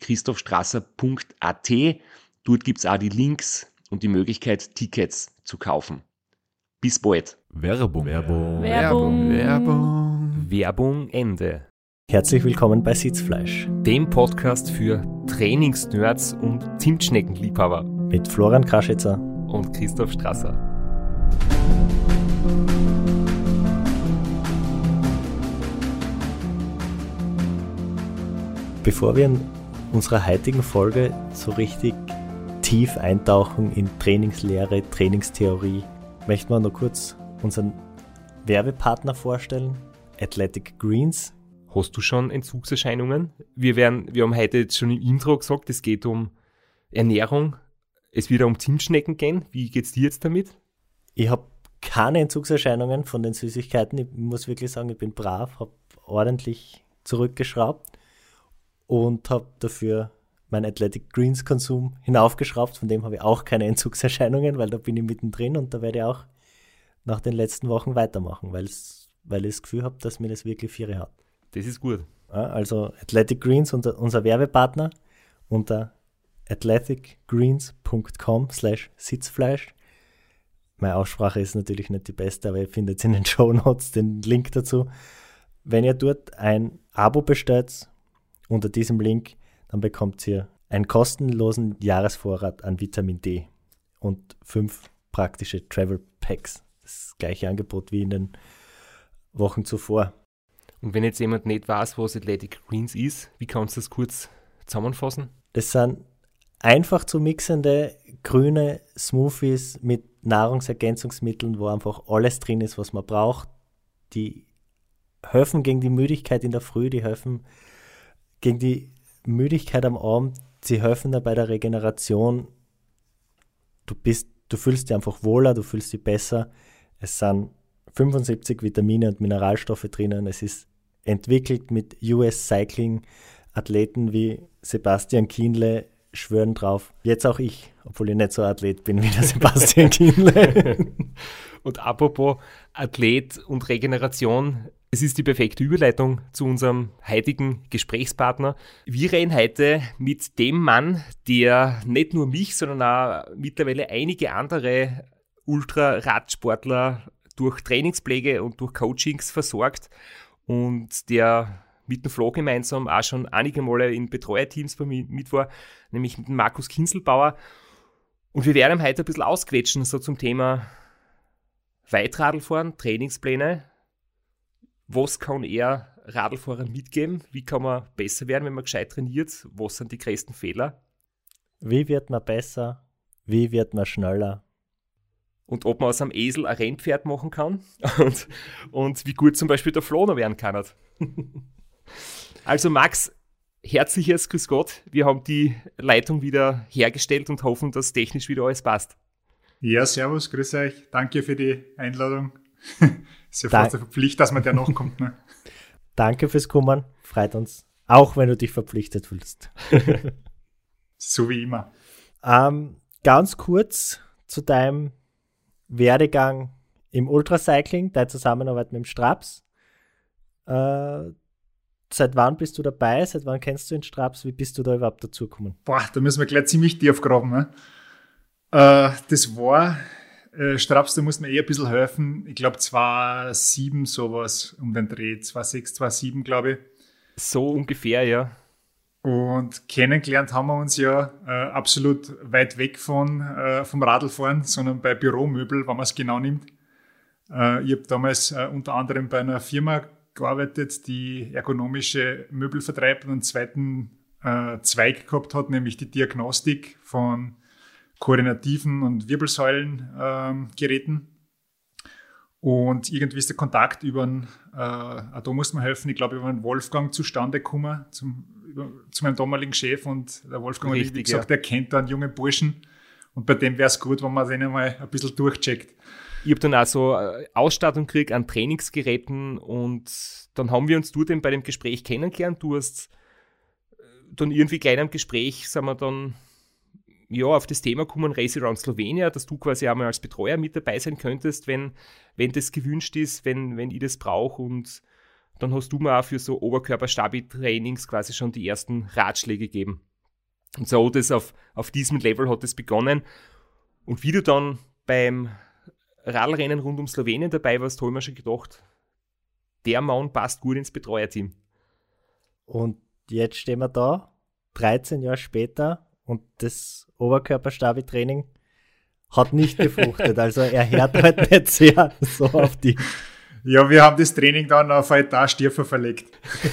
www.christophstrasser.at. Dort gibt es auch die Links und die Möglichkeit, Tickets zu kaufen. Bis bald. Werbung. Werbung. Werbung. Werbung. Werbung Ende. Herzlich willkommen bei Sitzfleisch Dem Podcast für Trainingsnerds und Zimtschneckenliebhaber mit Florian Kraschitzer. und Christoph Strasser. Bevor wir in unserer heutigen Folge so richtig tief eintauchen in Trainingslehre, Trainingstheorie, möchten wir noch kurz unseren Werbepartner vorstellen, Athletic Greens. Hast du schon Entzugserscheinungen? Wir, werden, wir haben heute jetzt schon im Intro gesagt, es geht um Ernährung. Es wird um Zimtschnecken gehen. Wie geht's dir jetzt damit? Ich habe keine Entzugserscheinungen von den Süßigkeiten. Ich muss wirklich sagen, ich bin brav, habe ordentlich zurückgeschraubt und habe dafür meinen Athletic Greens Konsum hinaufgeschraubt. Von dem habe ich auch keine Entzugserscheinungen, weil da bin ich mittendrin und da werde ich auch nach den letzten Wochen weitermachen, weil ich das Gefühl habe, dass mir das wirklich Viere hat. Das ist gut. Also Athletic Greens, unser, unser Werbepartner, unter athleticgreens.com slash Sitzfleisch. Meine Aussprache ist natürlich nicht die beste, aber ihr findet in den Show Notes den Link dazu. Wenn ihr dort ein Abo bestellt unter diesem Link, dann bekommt ihr einen kostenlosen Jahresvorrat an Vitamin D und fünf praktische Travel Packs. Das gleiche Angebot wie in den Wochen zuvor. Und wenn jetzt jemand nicht weiß, was Athletic Greens ist, wie kannst du das kurz zusammenfassen? Das sind einfach zu mixende grüne Smoothies mit Nahrungsergänzungsmitteln, wo einfach alles drin ist, was man braucht. Die helfen gegen die Müdigkeit in der Früh, die helfen gegen die Müdigkeit am Abend, sie helfen da bei der Regeneration. Du bist, du fühlst dich einfach wohler, du fühlst dich besser. Es sind 75 Vitamine und Mineralstoffe drinnen. Es ist entwickelt mit US Cycling Athleten wie Sebastian Kienle schwören drauf. Jetzt auch ich, obwohl ich nicht so Athlet bin wie der Sebastian Kienle. Und apropos Athlet und Regeneration, es ist die perfekte Überleitung zu unserem heutigen Gesprächspartner. Wir reden heute mit dem Mann, der nicht nur mich, sondern auch mittlerweile einige andere Ultra-Radsportler durch Trainingspflege und durch Coachings versorgt und der mit dem Flo gemeinsam auch schon einige Male in Betreuerteams bei mir mit war, nämlich mit dem Markus Kinselbauer. Und wir werden heute ein bisschen ausquetschen, so zum Thema Weitradlfahren, Trainingspläne. Was kann er Radlfahrern mitgeben? Wie kann man besser werden, wenn man gescheit trainiert? Was sind die größten Fehler? Wie wird man besser? Wie wird man schneller? Und ob man aus einem Esel ein Rennpferd machen kann und, und wie gut zum Beispiel der Flo noch werden kann. Also Max, herzliches Grüß Gott. Wir haben die Leitung wieder hergestellt und hoffen, dass technisch wieder alles passt. Ja, servus, grüß euch. Danke für die Einladung. Ist ja fast eine Pflicht, dass man der noch kommt. Ne? Danke fürs Kommen. Freut uns. Auch wenn du dich verpflichtet fühlst. So wie immer. Ähm, ganz kurz zu deinem Werdegang im Ultracycling, deine Zusammenarbeit mit dem Straps. Äh, seit wann bist du dabei? Seit wann kennst du den Straps? Wie bist du da überhaupt dazugekommen? Boah, da müssen wir gleich ziemlich tief graben. Ne? Äh, das war, äh, Straps, da muss mir eh ein bisschen helfen. Ich glaube 2007 sowas um den Dreh. 2006, 2007 glaube ich. So ungefähr, ja. Und kennengelernt haben wir uns ja äh, absolut weit weg von, äh, vom Radlfahren, sondern bei Büromöbel, wenn man es genau nimmt. Äh, ich habe damals äh, unter anderem bei einer Firma gearbeitet, die ergonomische Möbel vertreibt und einen zweiten äh, Zweig gehabt hat, nämlich die Diagnostik von koordinativen und Wirbelsäulengeräten. Ähm, und irgendwie ist der Kontakt über einen, äh, da muss man helfen, ich glaube, über einen Wolfgang zustande gekommen, zum, über, zu meinem damaligen Chef. Und der Wolfgang Richtig, hat wie gesagt, ja. er kennt da einen jungen Burschen. Und bei dem wäre es gut, wenn man den einmal ein bisschen durchcheckt. Ich habe dann auch so äh, Ausstattung gekriegt an Trainingsgeräten und dann haben wir uns dort eben bei dem Gespräch kennengelernt. Du hast äh, dann irgendwie gleich im Gespräch, sind wir dann ja, auf das Thema kommen, Race Around Slovenia, dass du quasi einmal als Betreuer mit dabei sein könntest, wenn, wenn das gewünscht ist, wenn, wenn ich das brauche. Und dann hast du mir auch für so Oberkörper-Stabi-Trainings quasi schon die ersten Ratschläge gegeben. Und so hat auf, auf diesem Level hat es begonnen. Und wie du dann beim Radlrennen rund um Slowenien dabei warst, habe ich mir schon gedacht, der Mann passt gut ins Betreuerteam. Und jetzt stehen wir da, 13 Jahre später, und das Oberkörperstabi-Training hat nicht gefruchtet. Also er hört halt nicht sehr so auf die. Ja, wir haben das Training dann auf eine Etage tiefer verlegt.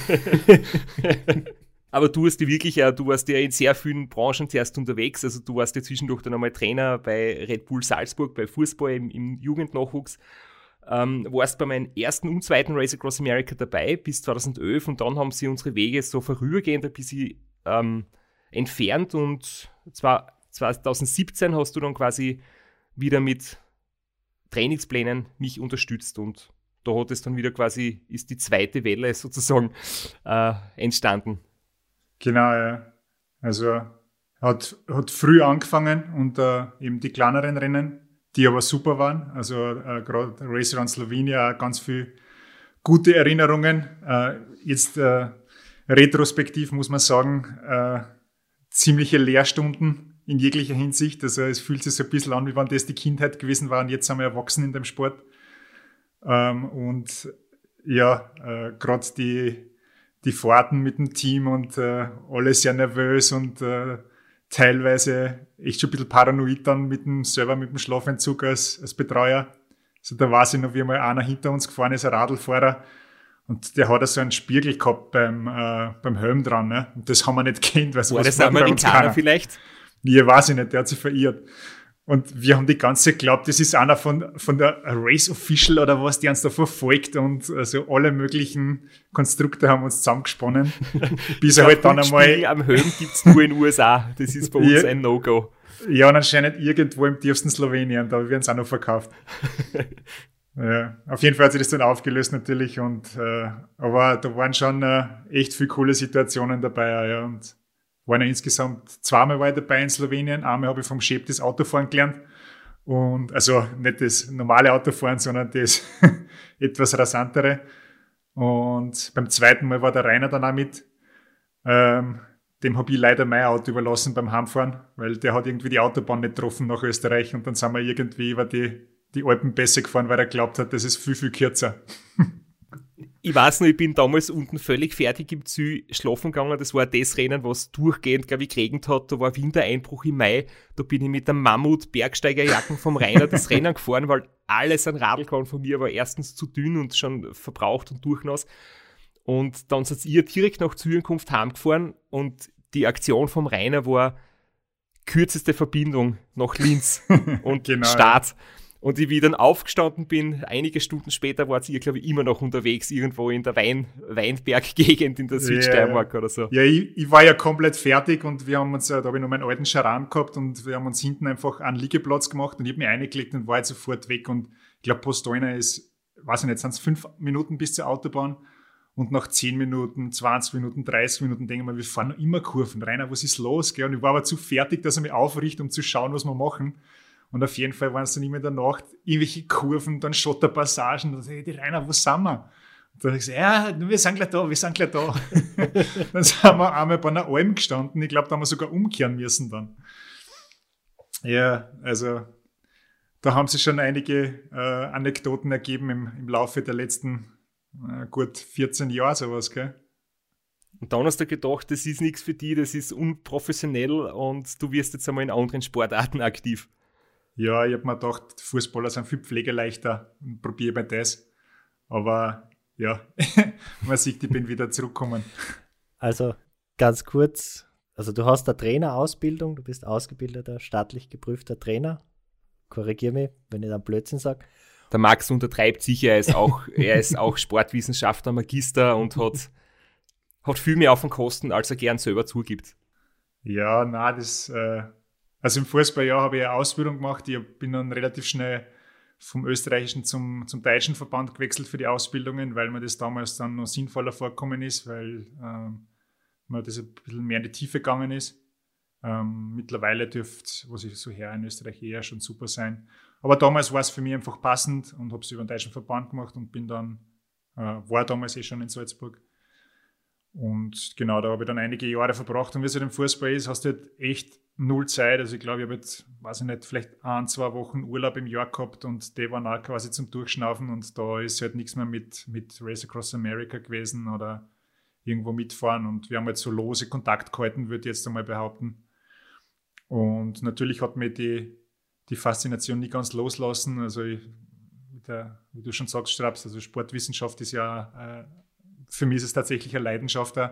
Aber du hast ja wirklich, du warst ja in sehr vielen Branchen zuerst unterwegs. Also du warst ja zwischendurch dann einmal Trainer bei Red Bull Salzburg, bei Fußball im, im Jugendnachwuchs. Ähm, warst bei meinem ersten und zweiten Race Across America dabei bis 2011 und dann haben sie unsere Wege so vorübergehend ein bisschen ähm, entfernt und zwar 2017 hast du dann quasi wieder mit Trainingsplänen mich unterstützt und da hat es dann wieder quasi, ist die zweite Welle sozusagen äh, entstanden. Genau, ja. Also hat, hat früh angefangen und äh, eben die kleineren Rennen, die aber super waren. Also äh, gerade Race Around Slovenia, ganz viel gute Erinnerungen. Äh, jetzt äh, retrospektiv muss man sagen, äh, ziemliche Lehrstunden in jeglicher Hinsicht. Also es fühlt sich so ein bisschen an, wie wenn das die Kindheit gewesen war und jetzt sind wir erwachsen in dem Sport. Ähm, und ja, äh, gerade die, die Fahrten mit dem Team und äh, alle sehr nervös und äh, teilweise echt schon ein bisschen paranoid dann mit dem selber mit dem Schlafentzug als, als Betreuer. Also da weiß ich noch, wie mal einer hinter uns gefahren ist, ein Radlfahrer, und der hat so einen Spiegel gehabt beim, äh, beim Helm dran. Ne? Und das haben wir nicht kennt. Weil War das uns Amerikaner vielleicht? Nee, weiß ich nicht, der hat sich verirrt. Und wir haben die ganze geglaubt, das ist einer von, von der Race Official oder was, die uns da verfolgt und also alle möglichen Konstrukte haben uns zusammengesponnen, bis er halt dann Spiegel einmal, am Helm gibt es nur in den USA. Das ist bei uns ein No-Go. ja, und anscheinend irgendwo im tiefsten Slowenien, da werden sie auch noch verkauft. ja, auf jeden Fall hat sich das dann aufgelöst natürlich und, äh, aber da waren schon äh, echt viele coole Situationen dabei, ja, und waren ja insgesamt zweimal war ich dabei in Slowenien. Einmal habe ich vom Chef das Autofahren gelernt. Und also nicht das normale Autofahren, sondern das etwas rasantere. Und beim zweiten Mal war der Rainer dann auch mit. Ähm, dem habe ich leider mein Auto überlassen beim Heimfahren, weil der hat irgendwie die Autobahn nicht getroffen nach Österreich und dann sind wir irgendwie über die, die Alpenpässe gefahren, weil er glaubt hat, das ist viel, viel kürzer. Ich weiß noch, ich bin damals unten völlig fertig im Ziel schlafen gegangen. Das war das Rennen, was durchgehend, glaube ich, geregnet hat. Da war Wintereinbruch im Mai. Da bin ich mit der Mammut-Bergsteigerjacken vom Rainer das Rennen gefahren, weil alles an Radl von mir war erstens zu dünn und schon verbraucht und durchnass. Und dann seid ihr direkt nach Zürichkunft heimgefahren und die Aktion vom Rainer war kürzeste Verbindung nach Linz und Genau, Start. Und ich, wie ich dann aufgestanden bin, einige Stunden später war ihr, glaube ich, immer noch unterwegs, irgendwo in der Wein, Weinberg-Gegend in der Südsteiermark oder so. Ja, ich, ich war ja komplett fertig und wir haben uns, äh, da habe ich noch meinen alten Charan gehabt und wir haben uns hinten einfach einen Liegeplatz gemacht und ich habe mich eingelegt und war jetzt sofort weg und ich glaube, Postolna ist, weiß ich nicht, sind es fünf Minuten bis zur Autobahn und nach 10 Minuten, 20 Minuten, 30 Minuten denken wir, wir fahren noch immer Kurven. Rainer, was ist los? Gell? Und ich war aber zu fertig, dass er mich aufrichtet, um zu schauen, was wir machen. Und auf jeden Fall waren es dann immer in der Nacht irgendwelche Kurven, dann Schotterpassagen. Da sag ich, die Rainer, wo sind wir? Und dann habe ich gesagt, ja, wir sind gleich da, wir sind gleich da. dann sind wir einmal bei einer Alm gestanden. Ich glaube, da haben wir sogar umkehren müssen dann. Ja, also da haben sich schon einige äh, Anekdoten ergeben im, im Laufe der letzten äh, gut 14 Jahre, sowas, gell? Und dann hast du gedacht, das ist nichts für dich, das ist unprofessionell und du wirst jetzt einmal in anderen Sportarten aktiv. Ja, ich habe mir gedacht, Fußballer sind viel pflegeleichter und probiere mal das. Aber ja, man sieht, ich bin wieder zurückgekommen. Also ganz kurz, also du hast eine Trainerausbildung, du bist ausgebildeter, staatlich geprüfter Trainer. Korrigier mich, wenn ich dann Blödsinn sage. Der Max untertreibt sicher, er ist auch, er ist auch Sportwissenschaftler, Magister und hat, hat viel mehr auf den Kosten, als er gern selber zugibt. Ja, na, das, äh, also im Fußballjahr habe ich eine Ausbildung gemacht. Ich bin dann relativ schnell vom österreichischen zum, zum deutschen Verband gewechselt für die Ausbildungen, weil mir das damals dann noch sinnvoller vorgekommen ist, weil ähm, mir das ein bisschen mehr in die Tiefe gegangen ist. Ähm, mittlerweile dürfte, was ich so her in Österreich eher schon super sein. Aber damals war es für mich einfach passend und habe es über den deutschen Verband gemacht und bin dann, äh, war damals eh schon in Salzburg. Und genau, da habe ich dann einige Jahre verbracht. Und wie es halt im Fußball ist, hast du halt echt null Zeit. Also ich glaube, ich habe jetzt, weiß ich nicht, vielleicht ein, zwei Wochen Urlaub im Jahr gehabt und die waren auch quasi zum Durchschnaufen und da ist halt nichts mehr mit, mit Race Across America gewesen oder irgendwo mitfahren. Und wir haben jetzt so lose Kontakt gehalten, würde ich jetzt einmal behaupten. Und natürlich hat mir die, die Faszination nie ganz loslassen. Also ich, der, wie du schon sagst, Straps, also Sportwissenschaft ist ja, äh, für mich ist es tatsächlich eine Leidenschaft. Auch.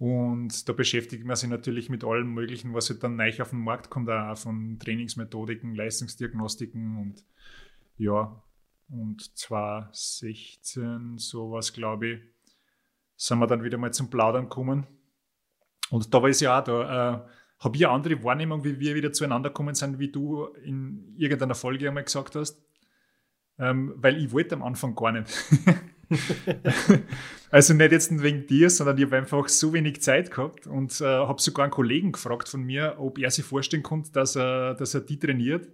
Und da beschäftigt man sich natürlich mit allem Möglichen, was halt dann neu auf den Markt kommt, auch von Trainingsmethodiken, Leistungsdiagnostiken und ja, und 2016, sowas glaube ich, sind wir dann wieder mal zum Plaudern gekommen. Und da war es ja auch, da äh, habe ich eine andere Wahrnehmung, wie wir wieder zueinander gekommen sind, wie du in irgendeiner Folge einmal gesagt hast. Ähm, weil ich wollte am Anfang gar nicht. also nicht jetzt wegen dir, sondern ich habe einfach so wenig Zeit gehabt und äh, habe sogar einen Kollegen gefragt von mir, ob er sich vorstellen konnte, dass er, dass er die trainiert,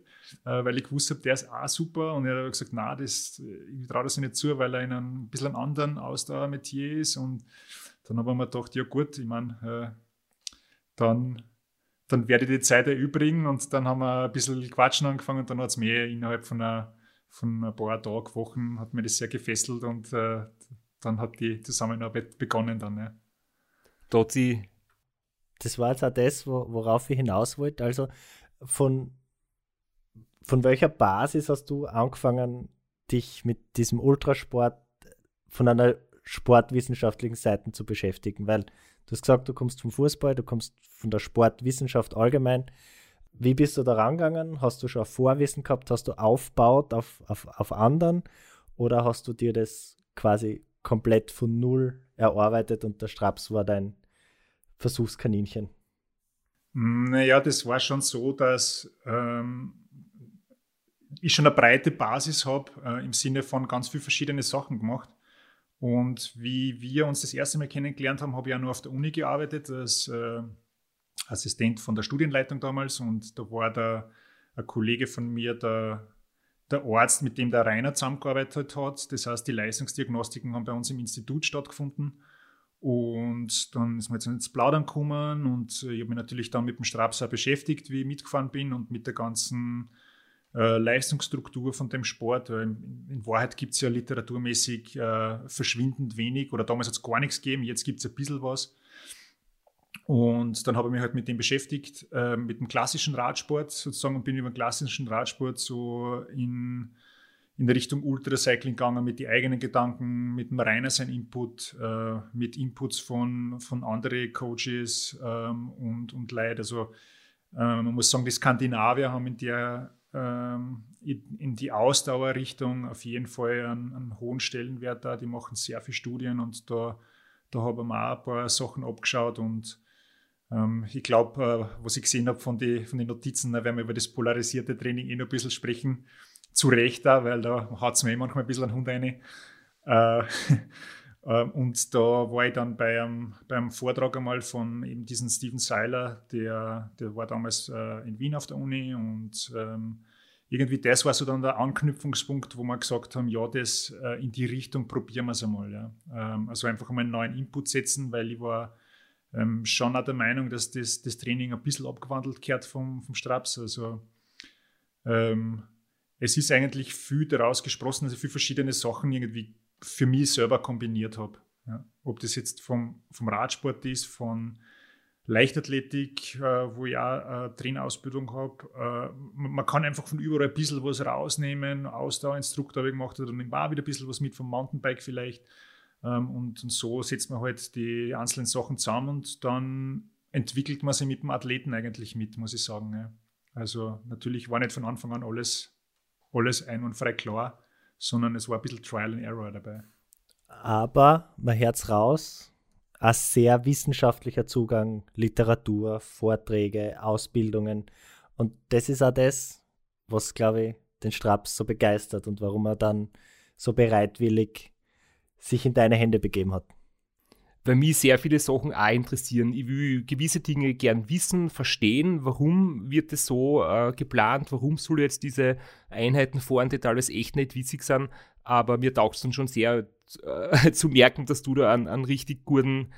äh, weil ich gewusst habe, der ist auch super und er hat gesagt, na, das, ich traue das nicht zu, weil er in einem ein bisschen anderen Ausdauermetier ist und dann habe ich mir gedacht, ja gut, ich meine, äh, dann dann werde ich die Zeit erübrigen und dann haben wir ein bisschen Quatschen angefangen und dann hat es mir innerhalb von, einer, von ein paar Tagen, Wochen, hat mir das sehr gefesselt und äh, dann hat die Zusammenarbeit begonnen dann. Ja. Doti. Das war jetzt auch das, worauf ich hinaus wollte. Also von, von welcher Basis hast du angefangen, dich mit diesem Ultrasport von einer sportwissenschaftlichen Seite zu beschäftigen? Weil Du hast gesagt, du kommst vom Fußball, du kommst von der Sportwissenschaft allgemein. Wie bist du da rangegangen? Hast du schon Vorwissen gehabt? Hast du aufgebaut auf, auf, auf anderen? Oder hast du dir das quasi komplett von Null erarbeitet und der Straps war dein Versuchskaninchen? Naja, das war schon so, dass ähm, ich schon eine breite Basis habe, äh, im Sinne von ganz viele verschiedene Sachen gemacht. Und wie wir uns das erste Mal kennengelernt haben, habe ich ja nur auf der Uni gearbeitet als äh, Assistent von der Studienleitung damals. Und da war da ein Kollege von mir, der, der Arzt, mit dem der Rainer zusammengearbeitet hat. Das heißt, die Leistungsdiagnostiken haben bei uns im Institut stattgefunden. Und dann ist man jetzt ins Plaudern gekommen und ich habe mich natürlich dann mit dem Strapser beschäftigt, wie ich mitgefahren bin und mit der ganzen äh, Leistungsstruktur von dem Sport. In, in Wahrheit gibt es ja literaturmäßig äh, verschwindend wenig oder damals hat es gar nichts gegeben, jetzt gibt es ein bisschen was. Und dann habe ich mich halt mit dem beschäftigt, äh, mit dem klassischen Radsport sozusagen und bin über den klassischen Radsport so in, in Richtung Ultracycling gegangen mit den eigenen Gedanken, mit dem Rainer sein Input, äh, mit Inputs von, von anderen Coaches ähm, und, und Leuten. Also äh, man muss sagen, die Skandinavier haben in der ähm, in die Ausdauerrichtung auf jeden Fall einen, einen, hohen Stellenwert da. Die machen sehr viele Studien und da, da haben wir auch ein paar Sachen abgeschaut und ich glaube, äh, was ich gesehen habe von, von den Notizen, da werden wir über das polarisierte Training eh noch ein bisschen sprechen. Zu Recht da, weil da hat es mir eh manchmal ein bisschen einen Hund rein. Äh, äh, und da war ich dann bei einem, beim Vortrag einmal von eben diesem Steven Seiler, der, der war damals äh, in Wien auf der Uni und ähm, irgendwie das war so dann der Anknüpfungspunkt, wo wir gesagt haben, ja, das in die Richtung probieren wir es einmal. Ja. Ähm, also einfach mal einen neuen Input setzen, weil ich war ähm, schon auch der Meinung, dass das, das Training ein bisschen abgewandelt gehört vom, vom Straps. Also ähm, es ist eigentlich viel daraus gesprossen, dass ich viele verschiedene Sachen irgendwie für mich selber kombiniert habe. Ja. Ob das jetzt vom, vom Radsport ist, von Leichtathletik, äh, wo ich auch eine Trainerausbildung habe. Äh, man kann einfach von überall ein bisschen was rausnehmen. Ausdauerinstruktor habe ich gemacht ich war wieder ein bisschen was mit vom Mountainbike vielleicht. Ähm, und, und, so setzt man halt die einzelnen Sachen zusammen und dann entwickelt man sich mit dem Athleten eigentlich mit, muss ich sagen. Ja. Also natürlich war nicht von Anfang an alles, alles ein und frei klar, sondern es war ein bisschen Trial and Error dabei. Aber man hört raus, ein sehr wissenschaftlicher Zugang, Literatur, Vorträge, Ausbildungen. Und das ist auch das, was, glaube ich, den Straps so begeistert und warum er dann so bereitwillig sich in deine Hände begeben hat. Weil mich sehr viele Sachen auch interessieren. Ich will gewisse Dinge gern wissen, verstehen. Warum wird es so äh, geplant? Warum soll jetzt diese Einheiten fahren, die alles echt nicht witzig sind? Aber mir taugt es dann schon sehr äh, zu merken, dass du da einen, einen richtig guten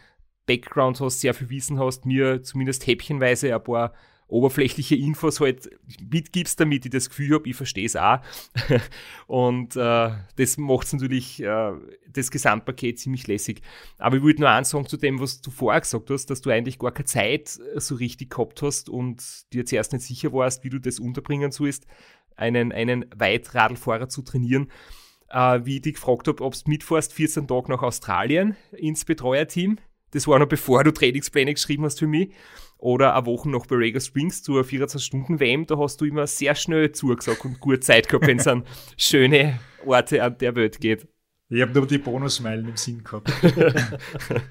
Background hast, sehr viel Wissen hast, mir zumindest häppchenweise ein paar oberflächliche Infos halt mitgibst, damit ich das Gefühl habe, ich verstehe es auch. Und äh, das macht natürlich äh, das Gesamtpaket ziemlich lässig. Aber ich würde nur eins sagen zu dem, was du vorher gesagt hast, dass du eigentlich gar keine Zeit so richtig gehabt hast und dir zuerst nicht sicher warst, wie du das unterbringen sollst, einen, einen Weitradlfahrer zu trainieren äh, wie ich dich gefragt habe, ob du mitfährst, 14 Tage nach Australien ins Betreuerteam. Das war noch bevor du Trainingspläne geschrieben hast für mich. Oder eine Woche nach Borrego Springs zur 24-Stunden-WM, da hast du immer sehr schnell zugesagt und gut Zeit gehabt, wenn es an schöne Orte an der Welt geht. Ich habe nur die Bonusmeilen im Sinn gehabt.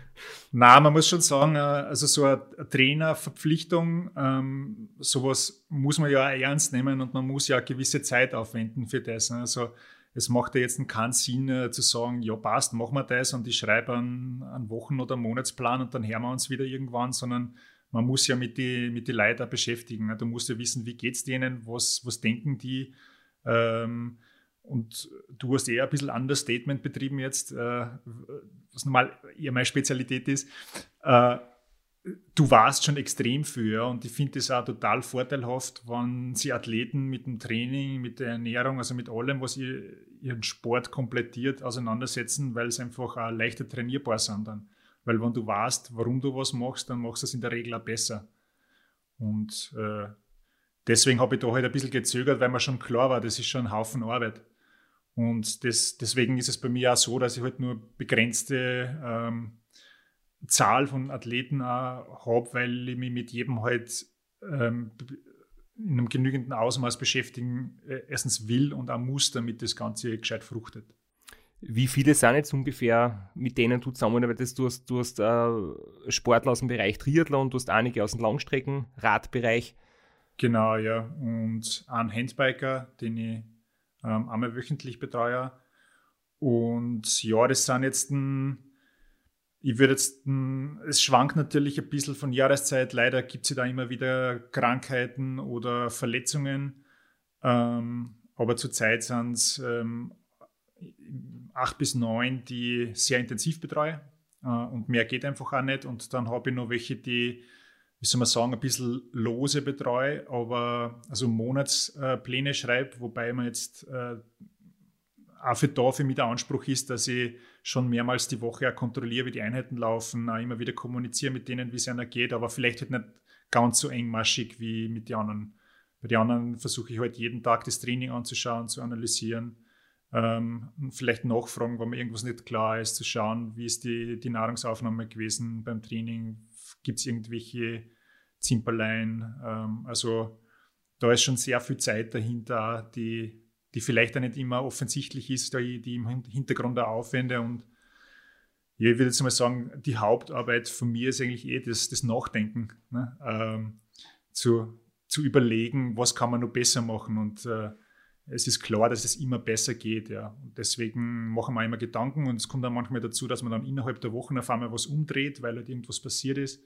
Na, man muss schon sagen, äh, also so eine Trainerverpflichtung, ähm, sowas muss man ja ernst nehmen und man muss ja eine gewisse Zeit aufwenden für das. Ne? Also es macht ja jetzt keinen Sinn äh, zu sagen, ja passt, machen wir das und ich schreibe einen, einen Wochen- oder Monatsplan und dann hören wir uns wieder irgendwann, sondern man muss ja mit den mit die Leuten beschäftigen. Ne? Du musst ja wissen, wie geht es denen, was, was denken die. Ähm, und du hast eher ein bisschen Understatement betrieben jetzt, äh, was normal eher meine Spezialität ist. Äh, du warst schon extrem für und ich finde es auch total vorteilhaft, wenn sie Athleten mit dem Training, mit der Ernährung, also mit allem, was ihr, ihren Sport komplettiert, auseinandersetzen, weil es einfach auch leichter trainierbar sind dann. Weil wenn du weißt, warum du was machst, dann machst du es in der Regel auch besser. Und äh, deswegen habe ich da halt ein bisschen gezögert, weil mir schon klar war, das ist schon ein Haufen Arbeit. Und das, deswegen ist es bei mir auch so, dass ich halt nur begrenzte ähm, Zahl von Athleten habe, weil ich mich mit jedem halt ähm, in einem genügenden Ausmaß beschäftigen, äh, erstens will und auch muss, damit das Ganze gescheit fruchtet. Wie viele sind jetzt ungefähr, mit denen du zusammenarbeitest? Du hast, du hast äh, Sportler aus dem Bereich Triathlon, du hast einige aus dem Langstrecken-Radbereich. Genau, ja. Und einen Handbiker, den ich ähm, einmal wöchentlich betreue. Und ja, das sind jetzt ein ich würde jetzt, es schwankt natürlich ein bisschen von Jahreszeit. Leider gibt es da immer wieder Krankheiten oder Verletzungen. Ähm, aber zurzeit sind es ähm, acht bis neun, die sehr intensiv betreue. Äh, und mehr geht einfach auch nicht. Und dann habe ich noch welche, die, wie soll man sagen, ein bisschen lose betreue, aber also Monatspläne schreibe, wobei man jetzt äh, auch für da für mich der Anspruch ist, dass ich schon mehrmals die Woche auch kontrolliere, wie die Einheiten laufen, auch immer wieder kommuniziere mit denen, wie es einer geht, aber vielleicht halt nicht ganz so engmaschig wie mit den anderen. Bei den anderen versuche ich halt jeden Tag das Training anzuschauen, zu analysieren, ähm, vielleicht nachfragen, wenn mir irgendwas nicht klar ist, zu schauen, wie ist die, die Nahrungsaufnahme gewesen beim Training, gibt es irgendwelche Zimperlein, ähm, also da ist schon sehr viel Zeit dahinter, die die vielleicht auch nicht immer offensichtlich ist, die, die im Hintergrund auch aufwende. Und ich würde jetzt mal sagen, die Hauptarbeit von mir ist eigentlich eh das, das Nachdenken, ne? ähm, zu, zu überlegen, was kann man noch besser machen. Und äh, es ist klar, dass es immer besser geht. Ja. Und deswegen machen wir immer Gedanken und es kommt dann manchmal dazu, dass man dann innerhalb der Wochen auf einmal was umdreht, weil halt irgendwas passiert ist.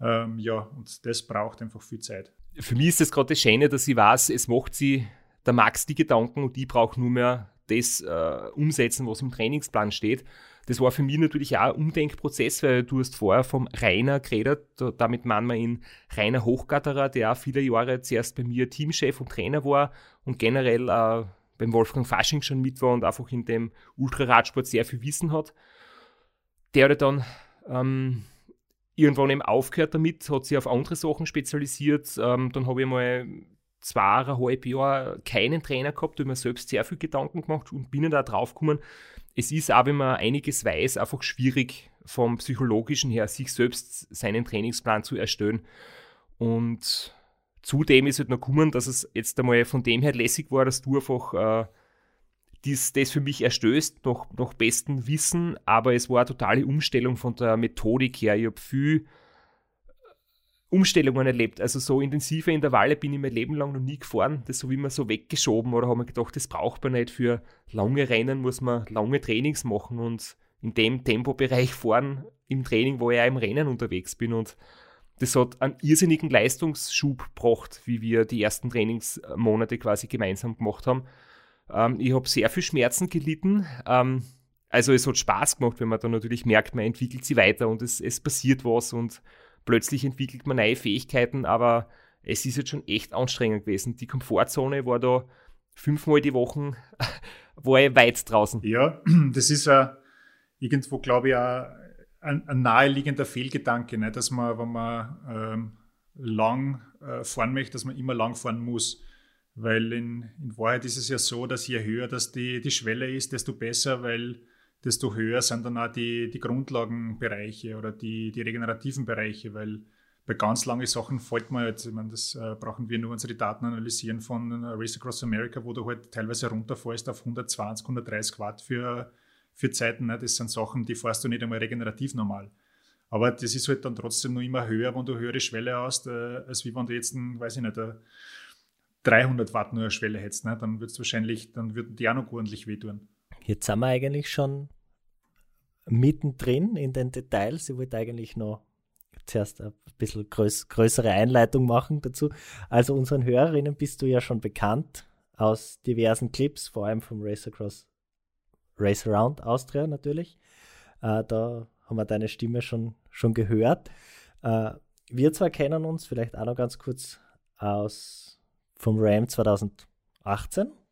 Ähm, ja, und das braucht einfach viel Zeit. Für mich ist das gerade das Schöne, dass ich weiß, es macht sie der Max die Gedanken und die braucht nur mehr das äh, umsetzen, was im Trainingsplan steht. Das war für mich natürlich auch ein Umdenkprozess, weil du hast vorher vom Rainer geredet, damit meinen wir ihn Rainer Hochgatterer, der auch viele Jahre zuerst bei mir Teamchef und Trainer war und generell äh, beim Wolfgang Fasching schon mit war und einfach in dem Ultraradsport sehr viel Wissen hat. der hat dann ähm, irgendwann eben aufgehört damit, hat sich auf andere Sachen spezialisiert. Ähm, dann habe ich mal zweieinhalb Jahre keinen Trainer gehabt, habe mir selbst sehr viel Gedanken gemacht und bin da drauf gekommen, es ist auch, wenn man einiges weiß, einfach schwierig vom psychologischen her, sich selbst seinen Trainingsplan zu erstellen. Und zudem ist halt noch gekommen, dass es jetzt einmal von dem her lässig war, dass du einfach äh, dies, das für mich erstößt, nach, nach bestem Wissen, aber es war eine totale Umstellung von der Methodik her. Ich habe viel Umstellungen erlebt. Also so intensive Intervalle bin ich mein Leben lang noch nie gefahren. Das so wie man so weggeschoben oder habe mir gedacht, das braucht man nicht. Für lange Rennen muss man lange Trainings machen und in dem Tempobereich fahren im Training, wo ich auch im Rennen unterwegs bin. Und das hat einen irrsinnigen Leistungsschub gebracht, wie wir die ersten Trainingsmonate quasi gemeinsam gemacht haben. Ähm, ich habe sehr viel Schmerzen gelitten. Ähm, also es hat Spaß gemacht, wenn man dann natürlich merkt, man entwickelt sie weiter und es, es passiert was und plötzlich entwickelt man neue Fähigkeiten, aber es ist jetzt schon echt anstrengend gewesen. Die Komfortzone war da fünfmal die Woche, war ich weit draußen. Ja, das ist uh, irgendwo, glaube ich, auch ein, ein, naheliegender Fehlgedanke, ne? dass man, wenn man ähm, lang äh, fahren möchte, dass man immer lang fahren muss. Weil in, in Wahrheit ist es ja so, dass je höher das die, die Schwelle ist, desto besser, weil desto höher sind dann auch die, die Grundlagenbereiche oder die, die regenerativen Bereiche, weil bei ganz langen Sachen fällt man jetzt, ich meine, das äh, brauchen wir nur unsere Daten analysieren von äh, Race Across America, wo du halt teilweise runterfällst auf 120, 130 Watt für, für Zeiten. Ne? Das sind Sachen, die fährst du nicht einmal regenerativ normal. Aber das ist halt dann trotzdem noch immer höher, wenn du höhere Schwelle hast, äh, als wie wenn du jetzt, weiß ich nicht, 300 Watt nur eine Schwelle hättest, ne? dann wird es wahrscheinlich, dann würden die auch noch ordentlich wehtun. Jetzt sind wir eigentlich schon mittendrin in den Details. Ich wollte eigentlich noch zuerst ein bisschen größ größere Einleitung machen dazu. Also unseren Hörerinnen bist du ja schon bekannt aus diversen Clips, vor allem vom Race Across Race Around Austria natürlich. Äh, da haben wir deine Stimme schon, schon gehört. Äh, wir zwar kennen uns vielleicht auch noch ganz kurz aus vom RAM 2018.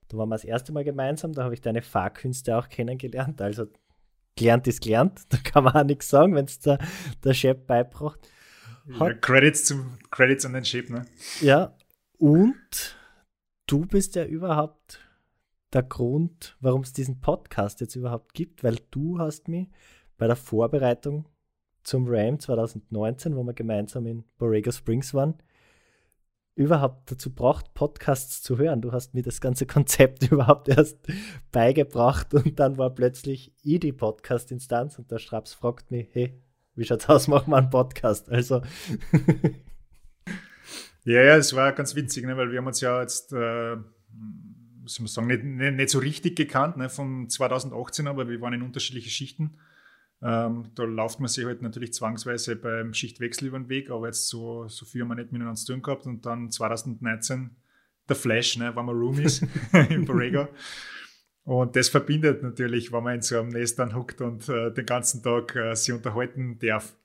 Da waren wir das erste Mal gemeinsam, da habe ich deine Fahrkünste auch kennengelernt. Also gelernt ist gelernt, da kann man auch nichts sagen, wenn es der, der Chef beibracht. Ja, Credits, zum, Credits an den Chef, ne? Ja, und du bist ja überhaupt der Grund, warum es diesen Podcast jetzt überhaupt gibt, weil du hast mich bei der Vorbereitung zum RAM 2019, wo wir gemeinsam in Borrego Springs waren, überhaupt dazu braucht, Podcasts zu hören. Du hast mir das ganze Konzept überhaupt erst beigebracht und dann war plötzlich ich die Podcast-Instanz und der Straps fragt mich, hey, wie schaut's aus, mach mal einen Podcast. Also. ja, ja, es war ganz witzig, ne, weil wir haben uns ja jetzt, äh, soll man sagen, nicht, nicht, nicht so richtig gekannt, ne, von 2018, aber wir waren in unterschiedliche Schichten. Ähm, da läuft man sich halt natürlich zwangsweise beim Schichtwechsel über den Weg, aber jetzt so, so viel haben wir nicht miteinander zu tun gehabt. Und dann 2019 der Flash, ne, wenn man Roomies in Borrego. Und das verbindet natürlich, wenn man in so einem Nest dann huckt und äh, den ganzen Tag äh, sich unterhalten darf.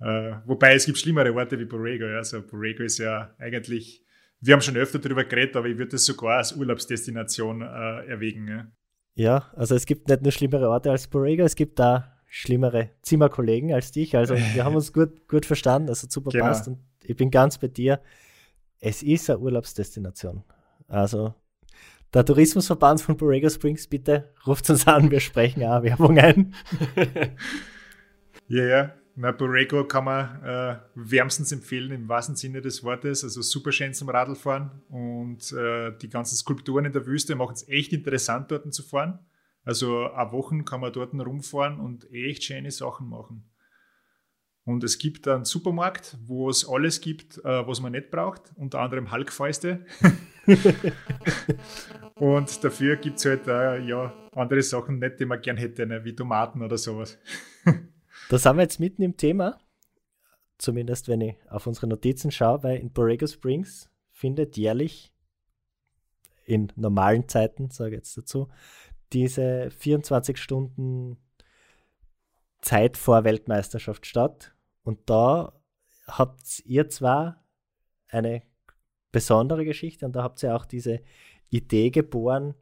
Äh, wobei es gibt schlimmere Orte wie Borrego. Ja. Also Borrego ist ja eigentlich, wir haben schon öfter darüber geredet, aber ich würde das sogar als Urlaubsdestination äh, erwägen. Ja. ja, also es gibt nicht nur schlimmere Orte als Borrego, es gibt da schlimmere Zimmerkollegen als dich. Also wir haben uns gut, gut verstanden, also super genau. passt. Und ich bin ganz bei dir. Es ist eine Urlaubsdestination. Also der Tourismusverband von Borrego Springs, bitte ruft uns an, wir sprechen auch Werbung ein. ja, ja. Na, Borrego kann man äh, wärmstens empfehlen im wahrsten Sinne des Wortes. Also super schön zum Radlfahren und äh, die ganzen Skulpturen in der Wüste machen es echt interessant, dort zu fahren. Also eine Woche kann man dort rumfahren und echt schöne Sachen machen. Und es gibt einen Supermarkt, wo es alles gibt, äh, was man nicht braucht, unter anderem Halkfäuste. und dafür gibt es halt äh, ja, andere Sachen nicht, die man gern hätte, ne, wie Tomaten oder sowas. da sind wir jetzt mitten im Thema, zumindest wenn ich auf unsere Notizen schaue, weil in Borrego Springs findet jährlich in normalen Zeiten, sage ich jetzt dazu, diese 24 Stunden Zeit vor Weltmeisterschaft statt. Und da habt ihr zwar eine besondere Geschichte und da habt ihr auch diese Idee geboren,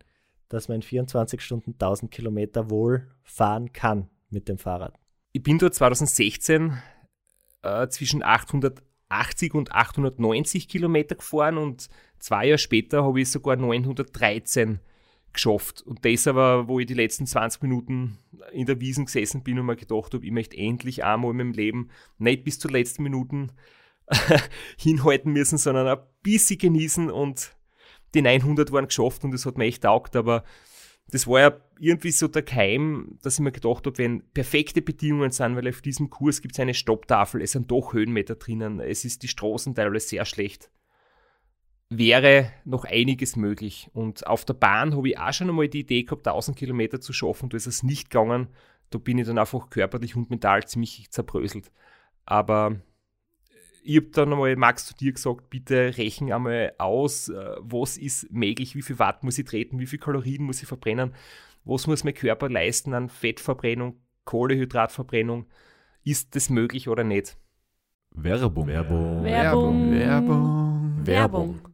dass man in 24 Stunden 1000 Kilometer wohl fahren kann mit dem Fahrrad. ich bin dort 2016 äh, zwischen 880 und 890 Kilometer gefahren und zwei Jahre später habe ich sogar 913 geschafft. Und das aber, wo ich die letzten 20 Minuten in der Wiesen gesessen bin und mir gedacht habe, ich möchte endlich einmal in meinem Leben nicht bis zur letzten Minuten hinhalten müssen, sondern ein bisschen genießen und die 900 waren geschafft und es hat mir echt taugt, aber das war ja irgendwie so der Keim, dass ich mir gedacht habe, wenn perfekte Bedingungen sind, weil auf diesem Kurs gibt es eine Stopptafel, es sind doch Höhenmeter drinnen, es ist die Straßen teilweise sehr schlecht, wäre noch einiges möglich. Und auf der Bahn habe ich auch schon einmal die Idee gehabt, 1000 Kilometer zu schaffen, da ist es nicht gegangen, da bin ich dann einfach körperlich und mental ziemlich zerbröselt. Aber ich habe dann einmal, Max, zu dir gesagt, bitte rechnen einmal aus, äh, was ist möglich, wie viel Watt muss ich treten, wie viel Kalorien muss ich verbrennen, was muss mein Körper leisten an Fettverbrennung, Kohlehydratverbrennung, ist das möglich oder nicht? Werbung. Werbung. Werbung. Werbung. Werbung.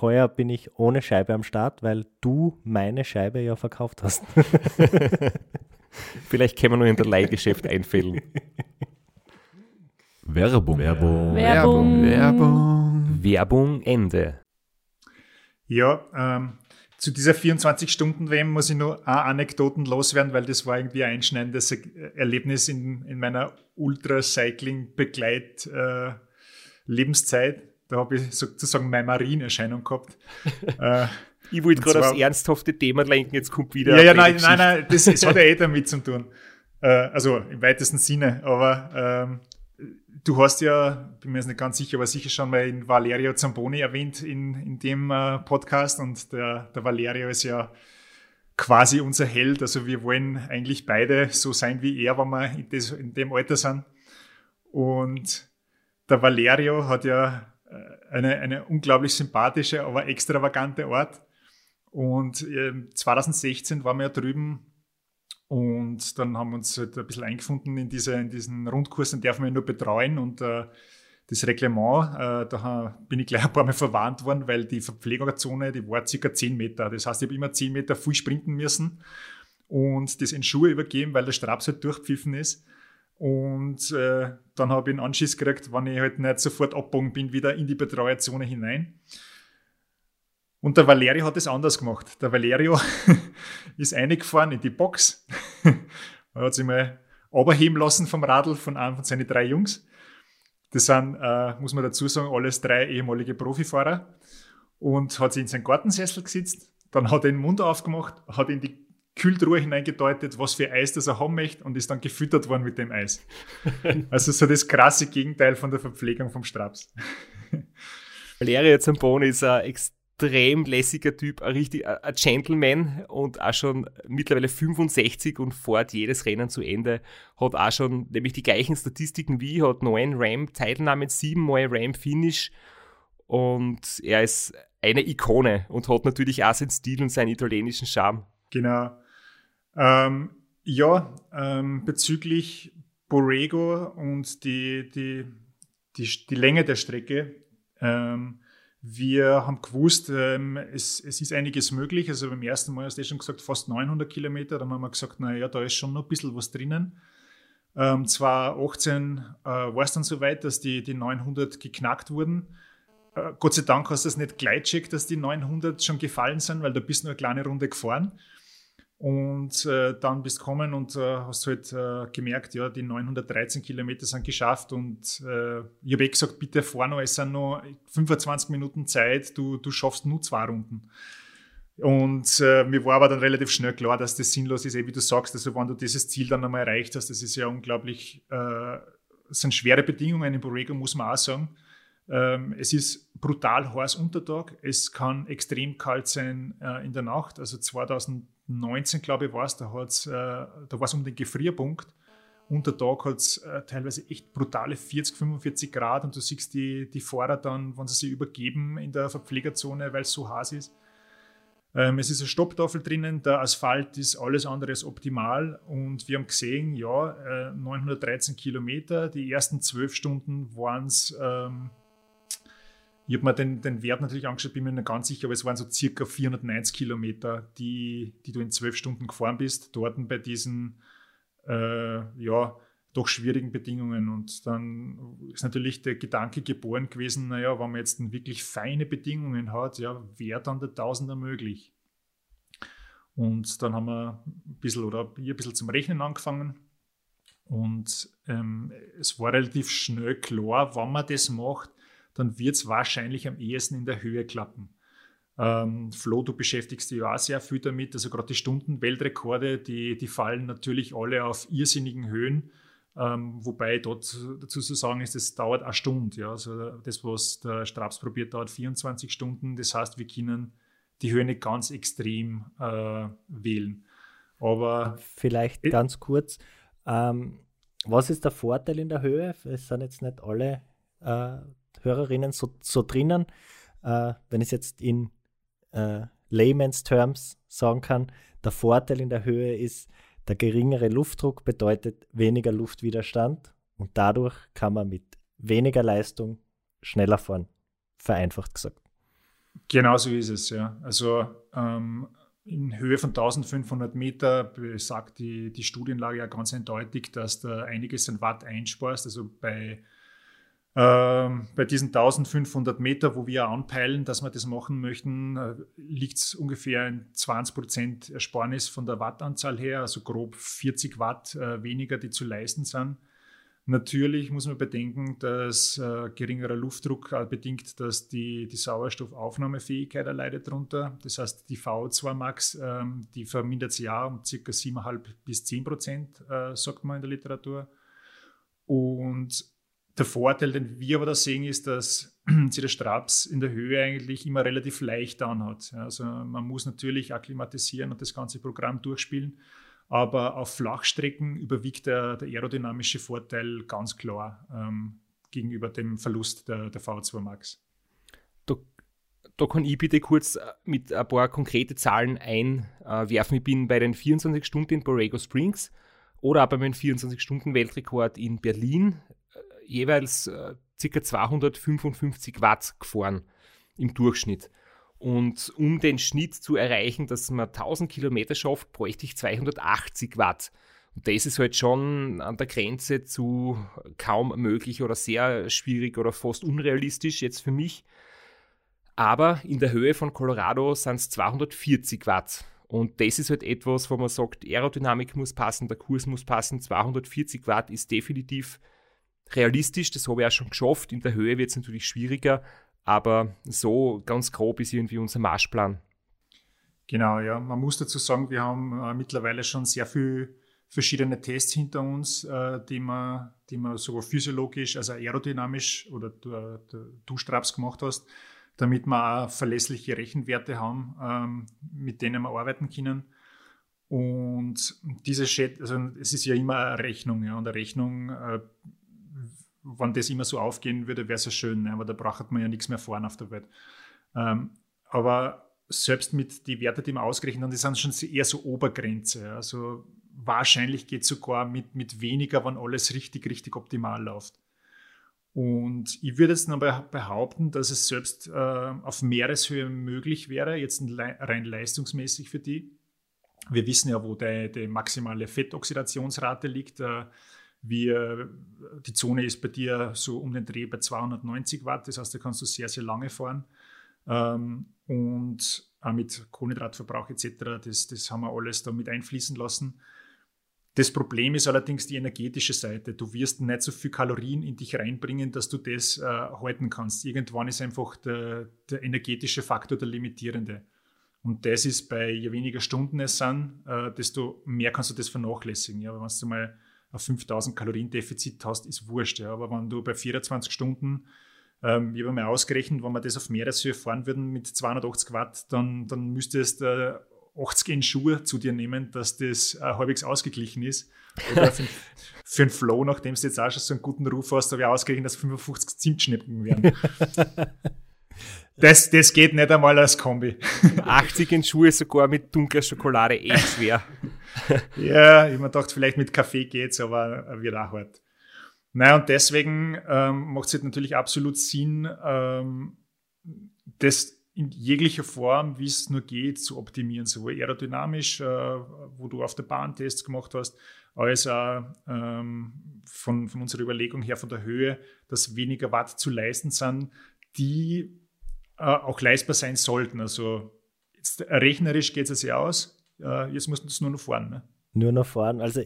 Heuer bin ich ohne Scheibe am Start, weil du meine Scheibe ja verkauft hast. Vielleicht können wir noch in der Leihgeschäft einfällen. Werbung. Werbung. Werbung. Werbung. Werbung Ende. Ja, ähm, zu dieser 24-Stunden-WM muss ich nur eine Anekdoten loswerden, weil das war irgendwie ein einschneidendes Erlebnis in, in meiner Ultra-Cycling-Begleit-Lebenszeit. Da habe ich sozusagen meine Marienerscheinung gehabt. äh, Ich wollte gerade aufs ernsthafte Thema lenken, jetzt kommt wieder. ja, ja, nein, nein, nein, das, das hat ja eh damit zu tun. Äh, also im weitesten Sinne. Aber ähm, du hast ja, bin mir jetzt nicht ganz sicher, aber sicher schon mal in Valerio Zamboni erwähnt in, in dem äh, Podcast. Und der, der Valerio ist ja quasi unser Held. Also wir wollen eigentlich beide so sein wie er, wenn wir in, das, in dem Alter sind. Und der Valerio hat ja eine, eine unglaublich sympathische, aber extravagante Art. Und äh, 2016 waren wir ja drüben und dann haben wir uns halt ein bisschen eingefunden in, diese, in diesen Rundkurs, den dürfen wir nur betreuen und äh, das Reglement, äh, da bin ich gleich ein paar Mal verwarnt worden, weil die Verpflegungszone, die war circa 10 Meter. Das heißt, ich habe immer 10 Meter viel sprinten müssen und das in Schuhe übergeben, weil der Straps halt durchpfiffen ist. Und äh, dann habe ich einen Anschiss gekriegt, wenn ich halt nicht sofort abbogen bin, wieder in die Betreuerzone hinein. Und der Valerio hat es anders gemacht. Der Valerio ist eingefahren in die Box. er hat sich mal runterheben lassen vom Radl von einem von seinen drei Jungs. Das sind, äh, muss man dazu sagen, alles drei ehemalige Profifahrer. Und hat sich in seinen Gartensessel gesetzt. Dann hat er den Mund aufgemacht, hat in die Kühltruhe hineingedeutet, was für Eis das er haben möchte und ist dann gefüttert worden mit dem Eis. also so das krasse Gegenteil von der Verpflegung vom Straps. Valerio Zamboni ist ein extrem lässiger Typ, ein richtig ein Gentleman und auch schon mittlerweile 65 und fährt jedes Rennen zu Ende. Hat auch schon nämlich die gleichen Statistiken wie, hat neun Ram-Teilnahmen, siebenmal Ram-Finish und er ist eine Ikone und hat natürlich auch seinen Stil und seinen italienischen Charme. Genau. Ähm, ja, ähm, bezüglich Borrego und die, die, die, die Länge der Strecke. Ähm, wir haben gewusst, ähm, es, es ist einiges möglich. Also beim ersten Mal hast du schon gesagt, fast 900 Kilometer. Dann haben wir gesagt, naja, da ist schon noch ein bisschen was drinnen. Ähm, 2018 äh, war es dann so weit, dass die, die 900 geknackt wurden. Äh, Gott sei Dank hast du das nicht gleich checkt, dass die 900 schon gefallen sind, weil du bist nur eine kleine Runde gefahren. Und äh, dann bist gekommen und äh, hast halt äh, gemerkt, ja, die 913 Kilometer sind geschafft. Und äh, ich habe eh gesagt, bitte fahr noch, es sind noch 25 Minuten Zeit, du, du schaffst nur zwei Runden. Und äh, mir war aber dann relativ schnell klar, dass das sinnlos ist, eh, wie du sagst. Also, wenn du dieses Ziel dann einmal erreicht hast, das ist ja unglaublich, äh, sind schwere Bedingungen in Borrego, muss man auch sagen. Ähm, es ist brutal heiß Untertag. Es kann extrem kalt sein äh, in der Nacht. Also 2019, glaube ich, war es, da, äh, da war es um den Gefrierpunkt. Unter Tag hat es äh, teilweise echt brutale 40, 45 Grad und du siehst die, die Fahrer dann, wenn sie sich übergeben in der Verpflegerzone, weil es so heiß ist. Ähm, es ist eine Stopptafel drinnen, der Asphalt ist alles andere als optimal und wir haben gesehen, ja, äh, 913 Kilometer, die ersten zwölf Stunden waren es ähm, ich habe mir den, den Wert natürlich angeschaut, bin mir nicht ganz sicher, aber es waren so circa 490 Kilometer, die, die du in zwölf Stunden gefahren bist, dort bei diesen äh, ja, doch schwierigen Bedingungen. Und dann ist natürlich der Gedanke geboren gewesen, naja, wenn man jetzt wirklich feine Bedingungen hat, ja, wäre dann der Tausender möglich. Und dann haben wir ein bisschen oder ich ein bisschen zum Rechnen angefangen. Und ähm, es war relativ schnell klar, wenn man das macht, dann wird es wahrscheinlich am ehesten in der Höhe klappen. Ähm, Flo, du beschäftigst dich ja auch sehr viel damit. Also gerade die Stundenweltrekorde, die, die fallen natürlich alle auf irrsinnigen Höhen. Ähm, wobei dort dazu zu sagen ist, das dauert eine Stunde. Ja? Also das, was der Straps probiert, dauert 24 Stunden. Das heißt, wir können die Höhe nicht ganz extrem äh, wählen. Aber vielleicht ganz kurz, ähm, was ist der Vorteil in der Höhe? Es sind jetzt nicht alle äh, Hörerinnen so, so drinnen. Äh, wenn ich es jetzt in äh, Layman's Terms sagen kann, der Vorteil in der Höhe ist, der geringere Luftdruck bedeutet weniger Luftwiderstand und dadurch kann man mit weniger Leistung schneller fahren. Vereinfacht gesagt. Genau so ist es, ja. Also ähm, in Höhe von 1500 Meter besagt die, die Studienlage ja ganz eindeutig, dass da einiges an Watt einsparst. Also bei ähm, bei diesen 1500 Meter, wo wir anpeilen, dass wir das machen möchten, äh, liegt es ungefähr in 20 Prozent Ersparnis von der Wattanzahl her, also grob 40 Watt äh, weniger, die zu leisten sind. Natürlich muss man bedenken, dass äh, geringerer Luftdruck bedingt, dass die, die Sauerstoffaufnahmefähigkeit erleidet darunter. Das heißt, die VO2 Max, ähm, die vermindert sich ja um ca. 7,5 bis 10 Prozent, sagt man in der Literatur. Und der Vorteil, den wir aber da sehen, ist, dass sich der Straps in der Höhe eigentlich immer relativ leicht anhat. Also man muss natürlich akklimatisieren und das ganze Programm durchspielen, aber auf Flachstrecken überwiegt der, der aerodynamische Vorteil ganz klar ähm, gegenüber dem Verlust der, der V2 Max. Du da kann ich bitte kurz äh, mit ein paar konkrete Zahlen einwerfen. Ich bin bei den 24 Stunden in Borrego Springs oder bei meinem 24-Stunden-Weltrekord in Berlin äh, jeweils äh, ca. 255 Watt gefahren im Durchschnitt. Und um den Schnitt zu erreichen, dass man 1000 Kilometer schafft, bräuchte ich 280 Watt. Und das ist halt schon an der Grenze zu kaum möglich oder sehr schwierig oder fast unrealistisch jetzt für mich. Aber in der Höhe von Colorado sind es 240 Watt. Und das ist halt etwas, wo man sagt, Aerodynamik muss passen, der Kurs muss passen. 240 Watt ist definitiv realistisch. Das habe ich auch schon geschafft. In der Höhe wird es natürlich schwieriger. Aber so ganz grob ist irgendwie unser Marschplan. Genau, ja. Man muss dazu sagen, wir haben äh, mittlerweile schon sehr viele verschiedene Tests hinter uns, äh, die, man, die man sogar physiologisch, also aerodynamisch oder du, du Straps gemacht hast damit wir auch verlässliche Rechenwerte haben, ähm, mit denen wir arbeiten können. Und diese Chat, also es ist ja immer eine Rechnung, ja, und eine Rechnung, äh, wenn das immer so aufgehen würde, wäre es ja schön, ne? aber da braucht man ja nichts mehr fahren auf der Welt. Ähm, aber selbst mit den Werten, die wir ausgerechnet haben, die sind schon eher so Obergrenze. Also wahrscheinlich geht es sogar mit, mit weniger, wenn alles richtig, richtig optimal läuft. Und ich würde jetzt noch behaupten, dass es selbst äh, auf Meereshöhe möglich wäre, jetzt rein leistungsmäßig für die. Wir wissen ja, wo die, die maximale Fettoxidationsrate liegt. Äh, wir, die Zone ist bei dir so um den Dreh bei 290 Watt, das heißt, da kannst du sehr, sehr lange fahren. Ähm, und auch mit Kohlenhydratverbrauch etc., das, das haben wir alles da mit einfließen lassen. Das Problem ist allerdings die energetische Seite. Du wirst nicht so viel Kalorien in dich reinbringen, dass du das äh, halten kannst. Irgendwann ist einfach der, der, energetische Faktor der limitierende. Und das ist bei je weniger Stunden es sind, äh, desto mehr kannst du das vernachlässigen. Ja, wenn du mal ein 5000 Kalorien Defizit hast, ist wurscht. Ja. Aber wenn du bei 24 Stunden, ähm, ich habe mal ausgerechnet, wenn wir das auf Meereshöhe fahren würden mit 280 Watt, dann, dann müsstest du äh, 80 in Schuhe zu dir nehmen, dass das äh, halbwegs ausgeglichen ist. Oder für, für einen Flow, nachdem du jetzt auch schon so einen guten Ruf hast, habe ich ausgerechnet, dass 55 Zimtschnecken werden. das, das geht nicht einmal als Kombi. 80 in Schuhe sogar mit dunkler Schokolade echt schwer. ja, ich mir gedacht, vielleicht mit Kaffee geht's, aber wird auch hart. Naja, und deswegen ähm, macht es halt natürlich absolut Sinn, ähm, das in jeglicher Form, wie es nur geht, zu optimieren, sowohl aerodynamisch, äh, wo du auf der Bahn Tests gemacht hast, als auch ähm, von, von unserer Überlegung her von der Höhe, dass weniger Watt zu leisten sind, die äh, auch leistbar sein sollten. Also jetzt, rechnerisch geht es ja aus, äh, jetzt muss es nur noch fahren. Ne? Nur noch fahren. Also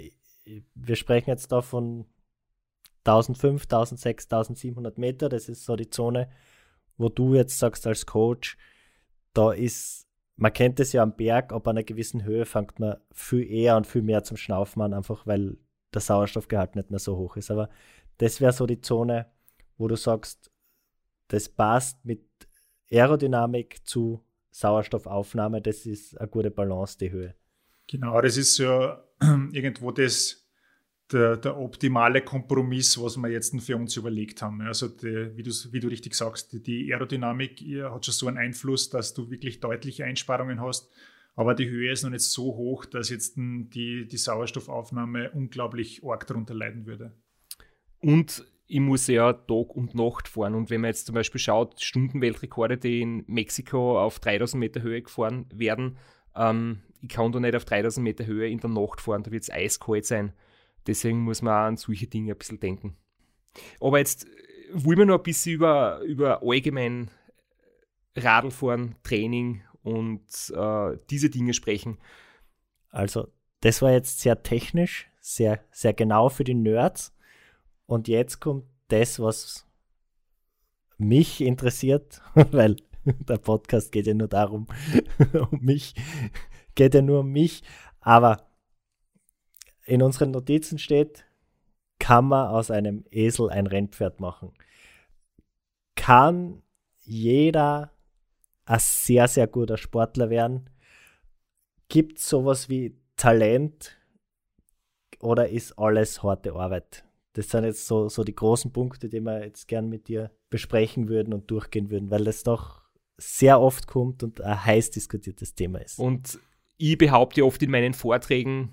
wir sprechen jetzt da von 1500, 1600, 1700 Meter, das ist so die Zone, wo du jetzt sagst als Coach, da ist, man kennt es ja am Berg, ab einer gewissen Höhe fängt man viel eher und viel mehr zum Schnaufen an, einfach weil der Sauerstoffgehalt nicht mehr so hoch ist. Aber das wäre so die Zone, wo du sagst, das passt mit Aerodynamik zu Sauerstoffaufnahme, das ist eine gute Balance, die Höhe. Genau, das ist ja irgendwo das, der, der, optimale Kompromiss, was wir jetzt für uns überlegt haben. Also die, wie, du, wie du richtig sagst, die Aerodynamik hat schon so einen Einfluss, dass du wirklich deutliche Einsparungen hast, aber die Höhe ist noch nicht so hoch, dass jetzt die, die Sauerstoffaufnahme unglaublich arg darunter leiden würde. Und ich muss ja Tag und Nacht fahren. Und wenn man jetzt zum Beispiel schaut, Stundenweltrekorde, die in Mexiko auf 3000 Meter Höhe gefahren werden, ähm, ich kann da nicht auf 3000 Meter Höhe in der Nacht fahren, da wird es eiskalt sein. Deswegen muss man auch an solche Dinge ein bisschen denken. Aber jetzt wollen wir noch ein bisschen über, über allgemein Radlfahren, Training und äh, diese Dinge sprechen. Also, das war jetzt sehr technisch, sehr, sehr genau für die Nerds. Und jetzt kommt das, was mich interessiert, weil der Podcast geht ja nur darum, um mich, geht ja nur um mich. Aber in unseren Notizen steht, kann man aus einem Esel ein Rennpferd machen. Kann jeder ein sehr, sehr guter Sportler werden? Gibt es sowas wie Talent oder ist alles harte Arbeit? Das sind jetzt so, so die großen Punkte, die wir jetzt gern mit dir besprechen würden und durchgehen würden, weil das doch sehr oft kommt und ein heiß diskutiertes Thema ist. Und ich behaupte oft in meinen Vorträgen,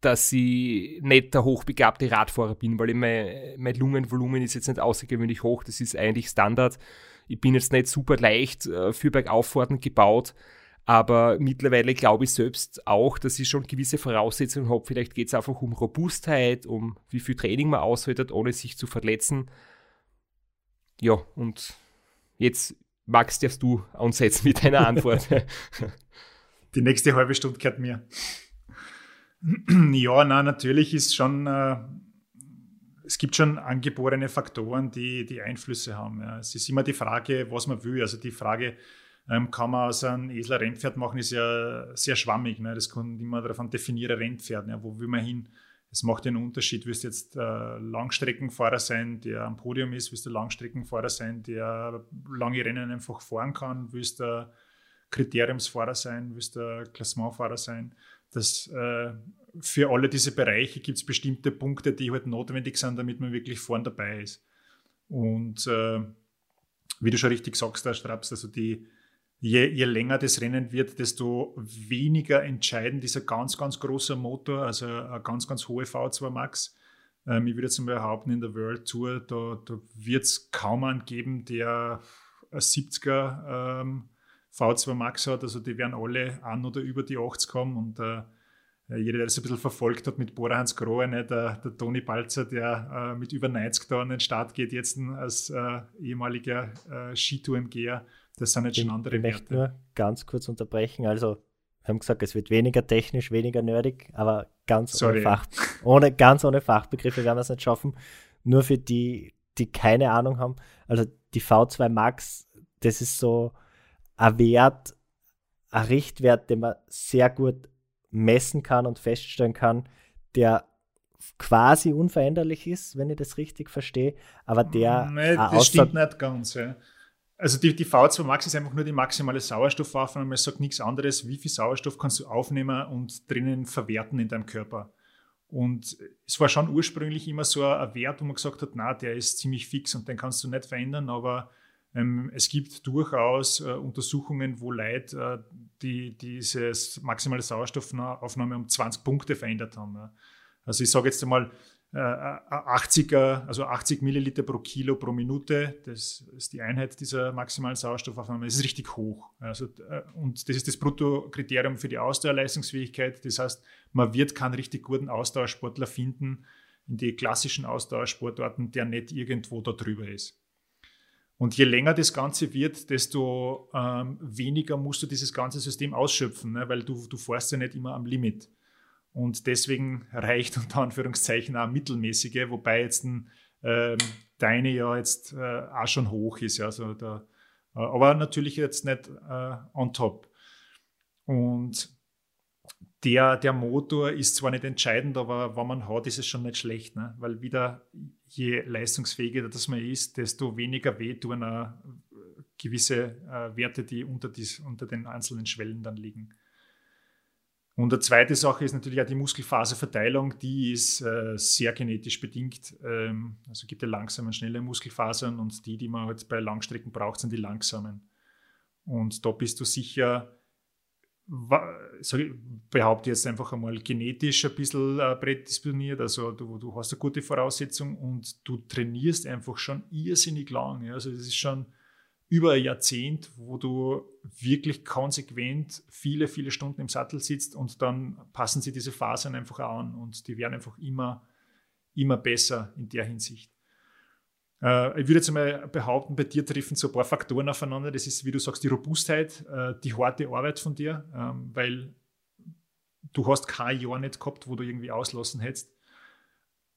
dass ich nicht der hochbegabte Radfahrer bin, weil mein, mein Lungenvolumen ist jetzt nicht außergewöhnlich hoch, das ist eigentlich Standard. Ich bin jetzt nicht super leicht äh, für Bergauffahrten gebaut, aber mittlerweile glaube ich selbst auch, dass ich schon gewisse Voraussetzungen habe. Vielleicht geht es einfach um Robustheit, um wie viel Training man aushält, ohne sich zu verletzen. Ja, und jetzt, Max, darfst du ansetzen mit deiner Antwort. Die nächste halbe Stunde gehört mir. ja, na, natürlich ist schon, äh, es gibt schon angeborene Faktoren, die, die Einflüsse haben. Ja. Es ist immer die Frage, was man will. Also die Frage, ähm, kann man aus einem Esel Rennpferd machen, ist ja sehr schwammig. Ne? Das kommt immer davon definieren, Rennpferd. Ne? Wo will man hin? Es macht einen Unterschied. Willst du jetzt äh, Langstreckenfahrer sein, der am Podium ist? Willst du Langstreckenfahrer sein, der lange Rennen einfach fahren kann? Willst du Kriteriumsfahrer sein? Willst du Klassementfahrer sein? Das, äh, für alle diese Bereiche gibt es bestimmte Punkte, die halt notwendig sind, damit man wirklich vorn dabei ist. Und äh, wie du schon richtig sagst, da Straps, also die, je, je länger das Rennen wird, desto weniger entscheidend ist ein ganz, ganz großer Motor, also eine ganz, ganz hohe V2 Max. Ähm, ich würde jetzt mal behaupten, in der World Tour, da, da wird es kaum einen geben, der ein 70er ähm, V2 Max hat. Also die werden alle an oder über die 80 kommen und äh, jeder, der das ein bisschen verfolgt hat mit Bora Hans Grohe, ne, der, der Toni Balzer, der äh, mit über 90 da an den Start geht, jetzt als äh, ehemaliger äh, Skitour-MGer, das sind jetzt schon andere ich möchte nur ganz kurz unterbrechen. Also, wir haben gesagt, es wird weniger technisch, weniger nerdig, aber ganz ohne, Fach, ohne, ganz ohne Fachbegriffe werden wir es nicht schaffen. Nur für die, die keine Ahnung haben. Also, die V2 Max, das ist so ein Wert, ein Richtwert, den man sehr gut messen kann und feststellen kann, der quasi unveränderlich ist, wenn ich das richtig verstehe, aber der. Nee, das stimmt nicht ganz. Ja. Also die, die V2 Max ist einfach nur die maximale Sauerstoffaufnahme. Es sagt nichts anderes, wie viel Sauerstoff kannst du aufnehmen und drinnen verwerten in deinem Körper. Und es war schon ursprünglich immer so ein Wert, wo man gesagt hat, na, der ist ziemlich fix und den kannst du nicht verändern, aber ähm, es gibt durchaus äh, Untersuchungen, wo Leute äh, die, diese maximale Sauerstoffaufnahme um 20 Punkte verändert haben. Ja. Also ich sage jetzt einmal, 80er, äh, also 80 Milliliter pro Kilo pro Minute, das ist die Einheit dieser maximalen Sauerstoffaufnahme, das ist richtig hoch. Also, äh, und das ist das Bruttokriterium für die Ausdauerleistungsfähigkeit. Das heißt, man wird keinen richtig guten Ausdauersportler finden in die klassischen Ausdauersportarten, der nicht irgendwo da drüber ist. Und je länger das Ganze wird, desto ähm, weniger musst du dieses ganze System ausschöpfen, ne? weil du, du fährst ja nicht immer am Limit. Und deswegen reicht unter Anführungszeichen auch mittelmäßige, wobei jetzt ein, ähm, deine ja jetzt äh, auch schon hoch ist. Ja, also da, äh, aber natürlich jetzt nicht äh, on top. Und der, der Motor ist zwar nicht entscheidend, aber wenn man hat, ist es schon nicht schlecht. Ne? Weil wieder, je leistungsfähiger das man ist, desto weniger wehtun gewisse äh, Werte, die unter, dies, unter den einzelnen Schwellen dann liegen. Und eine zweite Sache ist natürlich auch die Muskelfaserverteilung, die ist äh, sehr genetisch bedingt. Ähm, also gibt es langsame und schnelle Muskelfasern und die, die man halt bei Langstrecken braucht, sind die langsamen. Und da bist du sicher ich behaupte jetzt einfach einmal genetisch ein bisschen äh, prädisponiert. Also du, du hast eine gute Voraussetzung und du trainierst einfach schon irrsinnig lang. Ja. Also das ist schon über ein Jahrzehnt, wo du wirklich konsequent viele, viele Stunden im Sattel sitzt und dann passen sie diese Fasern einfach an und die werden einfach immer, immer besser in der Hinsicht. Äh, ich würde jetzt mal behaupten, bei dir treffen so ein paar Faktoren aufeinander. Das ist, wie du sagst, die Robustheit, äh, die harte Arbeit von dir, ähm, weil du hast kein Jahr nicht gehabt, wo du irgendwie auslassen hättest.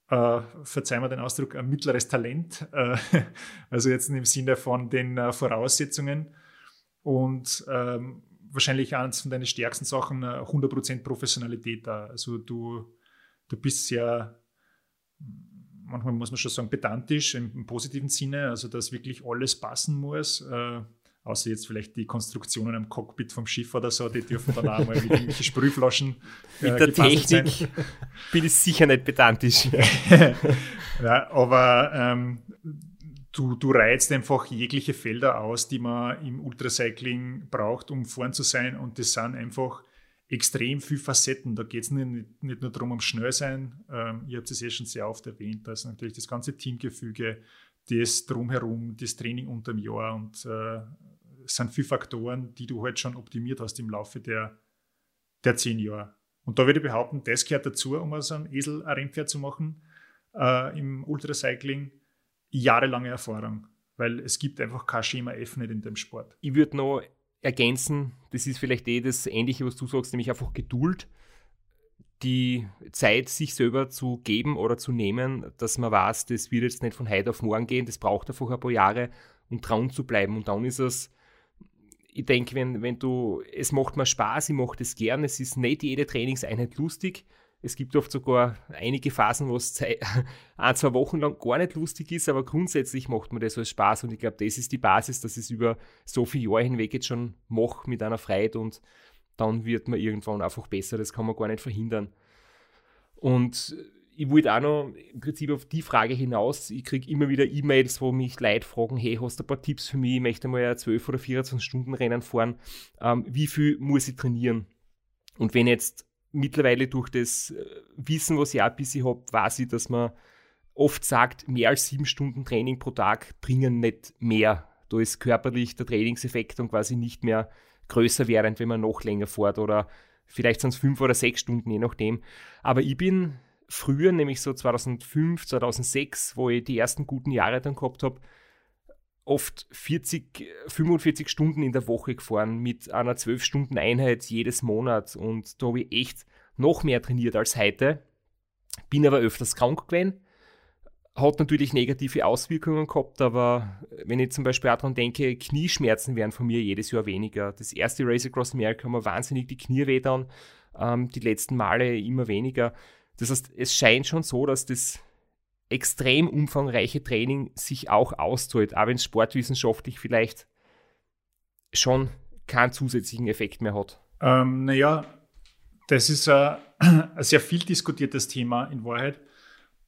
Äh, verzeih mir den Ausdruck, ein mittleres Talent, äh, also jetzt im Sinne von den äh, Voraussetzungen und ähm, wahrscheinlich eines von deinen stärksten Sachen, 100% äh, Professionalität da. Also du, du bist sehr manchmal muss man schon sagen, pedantisch im, im positiven Sinne, also dass wirklich alles passen muss. Äh, außer jetzt vielleicht die Konstruktionen am Cockpit vom Schiff oder so, die dürfen dann auch mal mit irgendwelche Sprühflaschen. Äh, Mit der Technik sein. bin ich sicher nicht pedantisch. ja, aber ähm, du, du reizt einfach jegliche Felder aus, die man im Ultracycling braucht, um vorn zu sein. Und das sind einfach extrem viele Facetten. Da geht es nicht, nicht nur darum, um schnell sein. Ähm, ihr habt es eh schon sehr oft erwähnt. Da ist natürlich das ganze Teamgefüge, das drumherum, das Training unter dem Jahr und äh, sind viele Faktoren, die du halt schon optimiert hast im Laufe der, der zehn Jahre. Und da würde ich behaupten, das gehört dazu, um aus einem Esel ein Rennpferd zu machen äh, im Ultracycling. Jahrelange Erfahrung, weil es gibt einfach kein Schema F nicht in dem Sport. Ich würde noch ergänzen, das ist vielleicht eh das Ähnliche, was du sagst, nämlich einfach Geduld, die Zeit sich selber zu geben oder zu nehmen, dass man weiß, das wird jetzt nicht von heute auf morgen gehen, das braucht einfach ein paar Jahre, um dran zu bleiben. Und dann ist es, ich denke, wenn, wenn du, es macht mir Spaß, ich mache das gern, es ist nicht jede Trainingseinheit lustig, es gibt oft sogar einige Phasen, wo es ein, zwei Wochen lang gar nicht lustig ist, aber grundsätzlich macht man das als Spaß und ich glaube, das ist die Basis, dass ich es über so viele Jahre hinweg jetzt schon mache mit einer Freude und dann wird man irgendwann einfach besser, das kann man gar nicht verhindern. Und ich wollte auch noch im Prinzip auf die Frage hinaus, ich kriege immer wieder E-Mails, wo mich Leute fragen, hey, hast du ein paar Tipps für mich, ich möchte mal ein 12 oder 24 Stunden Rennen fahren, ähm, wie viel muss ich trainieren? Und wenn jetzt mittlerweile durch das äh, Wissen, was ich auch ein bisschen habe, weiß ich, dass man oft sagt, mehr als sieben Stunden Training pro Tag bringen nicht mehr. Da ist körperlich der Trainingseffekt dann quasi nicht mehr größer während, wenn man noch länger fährt oder vielleicht sind es fünf oder sechs Stunden, je nachdem. Aber ich bin früher, nämlich so 2005, 2006, wo ich die ersten guten Jahre dann gehabt habe, oft 40, 45 Stunden in der Woche gefahren mit einer 12-Stunden-Einheit jedes Monat und da habe ich echt noch mehr trainiert als heute. Bin aber öfters krank gewesen. Hat natürlich negative Auswirkungen gehabt, aber wenn ich zum Beispiel auch daran denke, Knieschmerzen werden von mir jedes Jahr weniger. Das erste Race Across America haben mir wahnsinnig die Knie weh dann, ähm, die letzten Male immer weniger. Das heißt, es scheint schon so, dass das extrem umfangreiche Training sich auch auszahlt, auch wenn es sportwissenschaftlich vielleicht schon keinen zusätzlichen Effekt mehr hat. Ähm, naja, das ist ein, ein, sehr viel diskutiertes Thema in Wahrheit.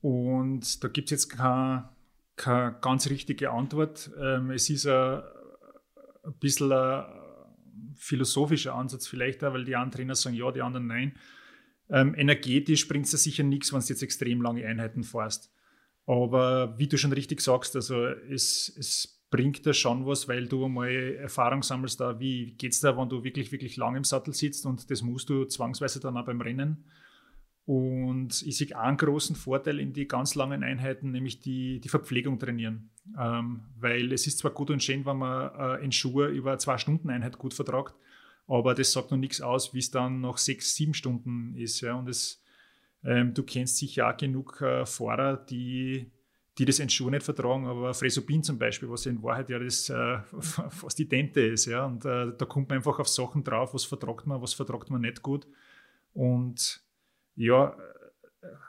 Und da gibt es jetzt keine, keine, ganz richtige Antwort. Ähm, es ist ein, ein bisschen ein philosophischer Ansatz vielleicht weil die einen Trainer sagen ja, die anderen nein. Ähm, energetisch bringt es sicher nichts, wenn du jetzt extrem lange Einheiten fährst. Aber wie du schon richtig sagst, also es, es bringt da schon was, weil du mal Erfahrung sammelst, da, wie geht es da, wenn du wirklich, wirklich lang im Sattel sitzt und das musst du zwangsweise dann auch beim Rennen. Und ich sehe einen großen Vorteil in die ganz langen Einheiten, nämlich die, die Verpflegung trainieren. Ähm, weil es ist zwar gut und schön, wenn man äh, in Schuhe über eine Zwei-Stunden-Einheit gut vertragt, aber das sagt noch nichts aus, wie es dann nach sechs, sieben Stunden ist. Ja? Und es ähm, du kennst sicher auch genug äh, Fahrer, die, die das in Schuhe nicht vertragen, aber Fresobin zum Beispiel, was in Wahrheit ja das äh, fast Dente ist. Ja? Und äh, da kommt man einfach auf Sachen drauf, was vertragt man, was vertragt man nicht gut. Und ja,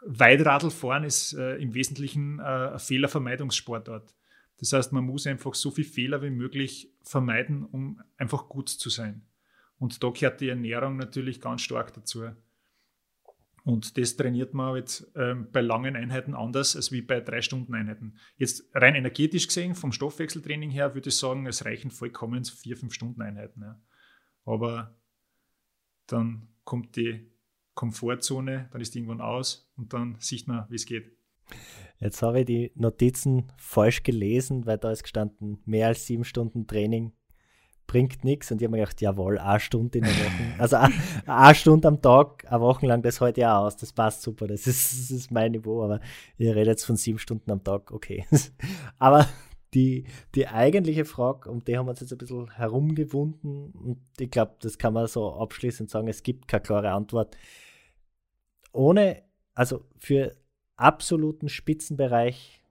Weitradl fahren ist äh, im Wesentlichen äh, ein Fehlervermeidungssportart. Das heißt, man muss einfach so viele Fehler wie möglich vermeiden, um einfach gut zu sein. Und da gehört die Ernährung natürlich ganz stark dazu. Und das trainiert man jetzt ähm, bei langen Einheiten anders als wie bei drei Stunden Einheiten. Jetzt rein energetisch gesehen, vom Stoffwechseltraining her, würde ich sagen, es reichen vollkommen vier, fünf Stunden Einheiten. Ja. Aber dann kommt die Komfortzone, dann ist irgendwann aus und dann sieht man, wie es geht. Jetzt habe ich die Notizen falsch gelesen, weil da ist gestanden, mehr als sieben Stunden Training bringt nichts. Und ich habe mir gedacht, jawohl, eine Stunde in der Woche. Also eine Stunde am Tag, eine Woche lang, das heute ja aus. Das passt super. Das ist, das ist mein Niveau. Aber ihr redet jetzt von sieben Stunden am Tag, okay. aber die, die eigentliche Frage, um die haben wir uns jetzt ein bisschen herumgewunden. Und ich glaube, das kann man so abschließend sagen, es gibt keine klare Antwort. Ohne, also für absoluten Spitzenbereich